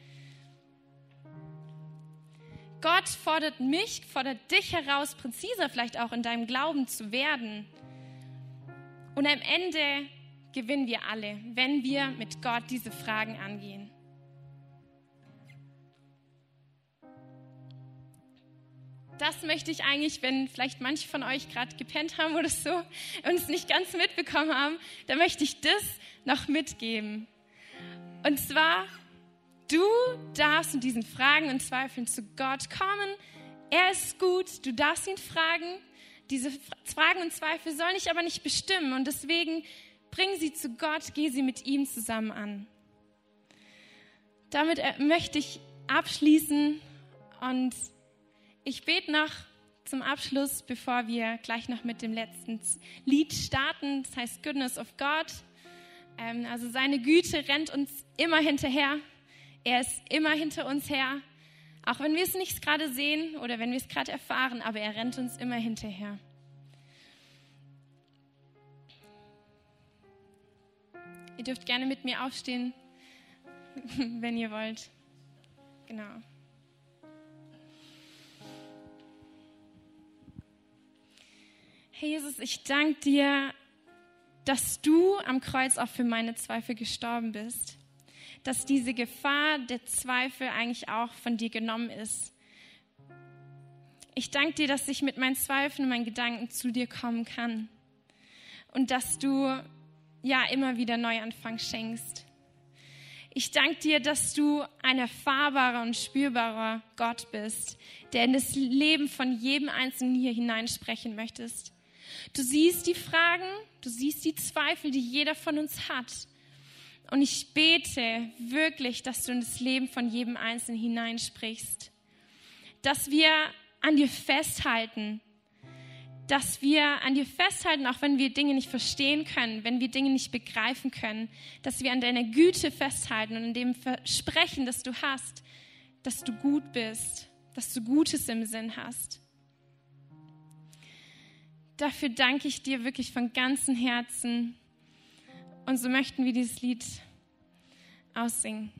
Gott fordert mich, fordert dich heraus, präziser vielleicht auch in deinem Glauben zu werden. Und am Ende gewinnen wir alle, wenn wir mit Gott diese Fragen angehen. Das möchte ich eigentlich, wenn vielleicht manche von euch gerade gepennt haben oder so und es nicht ganz mitbekommen haben, da möchte ich das noch mitgeben. Und zwar Du darfst mit diesen Fragen und Zweifeln zu Gott kommen. Er ist gut, du darfst ihn fragen. Diese Fragen und Zweifel sollen dich aber nicht bestimmen und deswegen bring sie zu Gott, geh sie mit ihm zusammen an. Damit äh, möchte ich abschließen und ich bete noch zum Abschluss, bevor wir gleich noch mit dem letzten Lied starten. Das heißt Goodness of God. Ähm, also seine Güte rennt uns immer hinterher. Er ist immer hinter uns her. Auch wenn wir es nicht gerade sehen oder wenn wir es gerade erfahren, aber er rennt uns immer hinterher. Ihr dürft gerne mit mir aufstehen, wenn ihr wollt. Genau. Herr Jesus, ich danke dir, dass du am Kreuz auch für meine Zweifel gestorben bist. Dass diese Gefahr der Zweifel eigentlich auch von dir genommen ist. Ich danke dir, dass ich mit meinen Zweifeln und meinen Gedanken zu dir kommen kann. Und dass du ja immer wieder Neuanfang schenkst. Ich danke dir, dass du ein erfahrbarer und spürbarer Gott bist, der in das Leben von jedem Einzelnen hier hineinsprechen möchtest. Du siehst die Fragen, du siehst die Zweifel, die jeder von uns hat. Und ich bete wirklich, dass du in das Leben von jedem Einzelnen hineinsprichst. Dass wir an dir festhalten. Dass wir an dir festhalten, auch wenn wir Dinge nicht verstehen können, wenn wir Dinge nicht begreifen können. Dass wir an deiner Güte festhalten und an dem Versprechen, das du hast, dass du gut bist, dass du Gutes im Sinn hast dafür danke ich dir wirklich von ganzem Herzen. Und so möchten wir dieses Lied aussingen.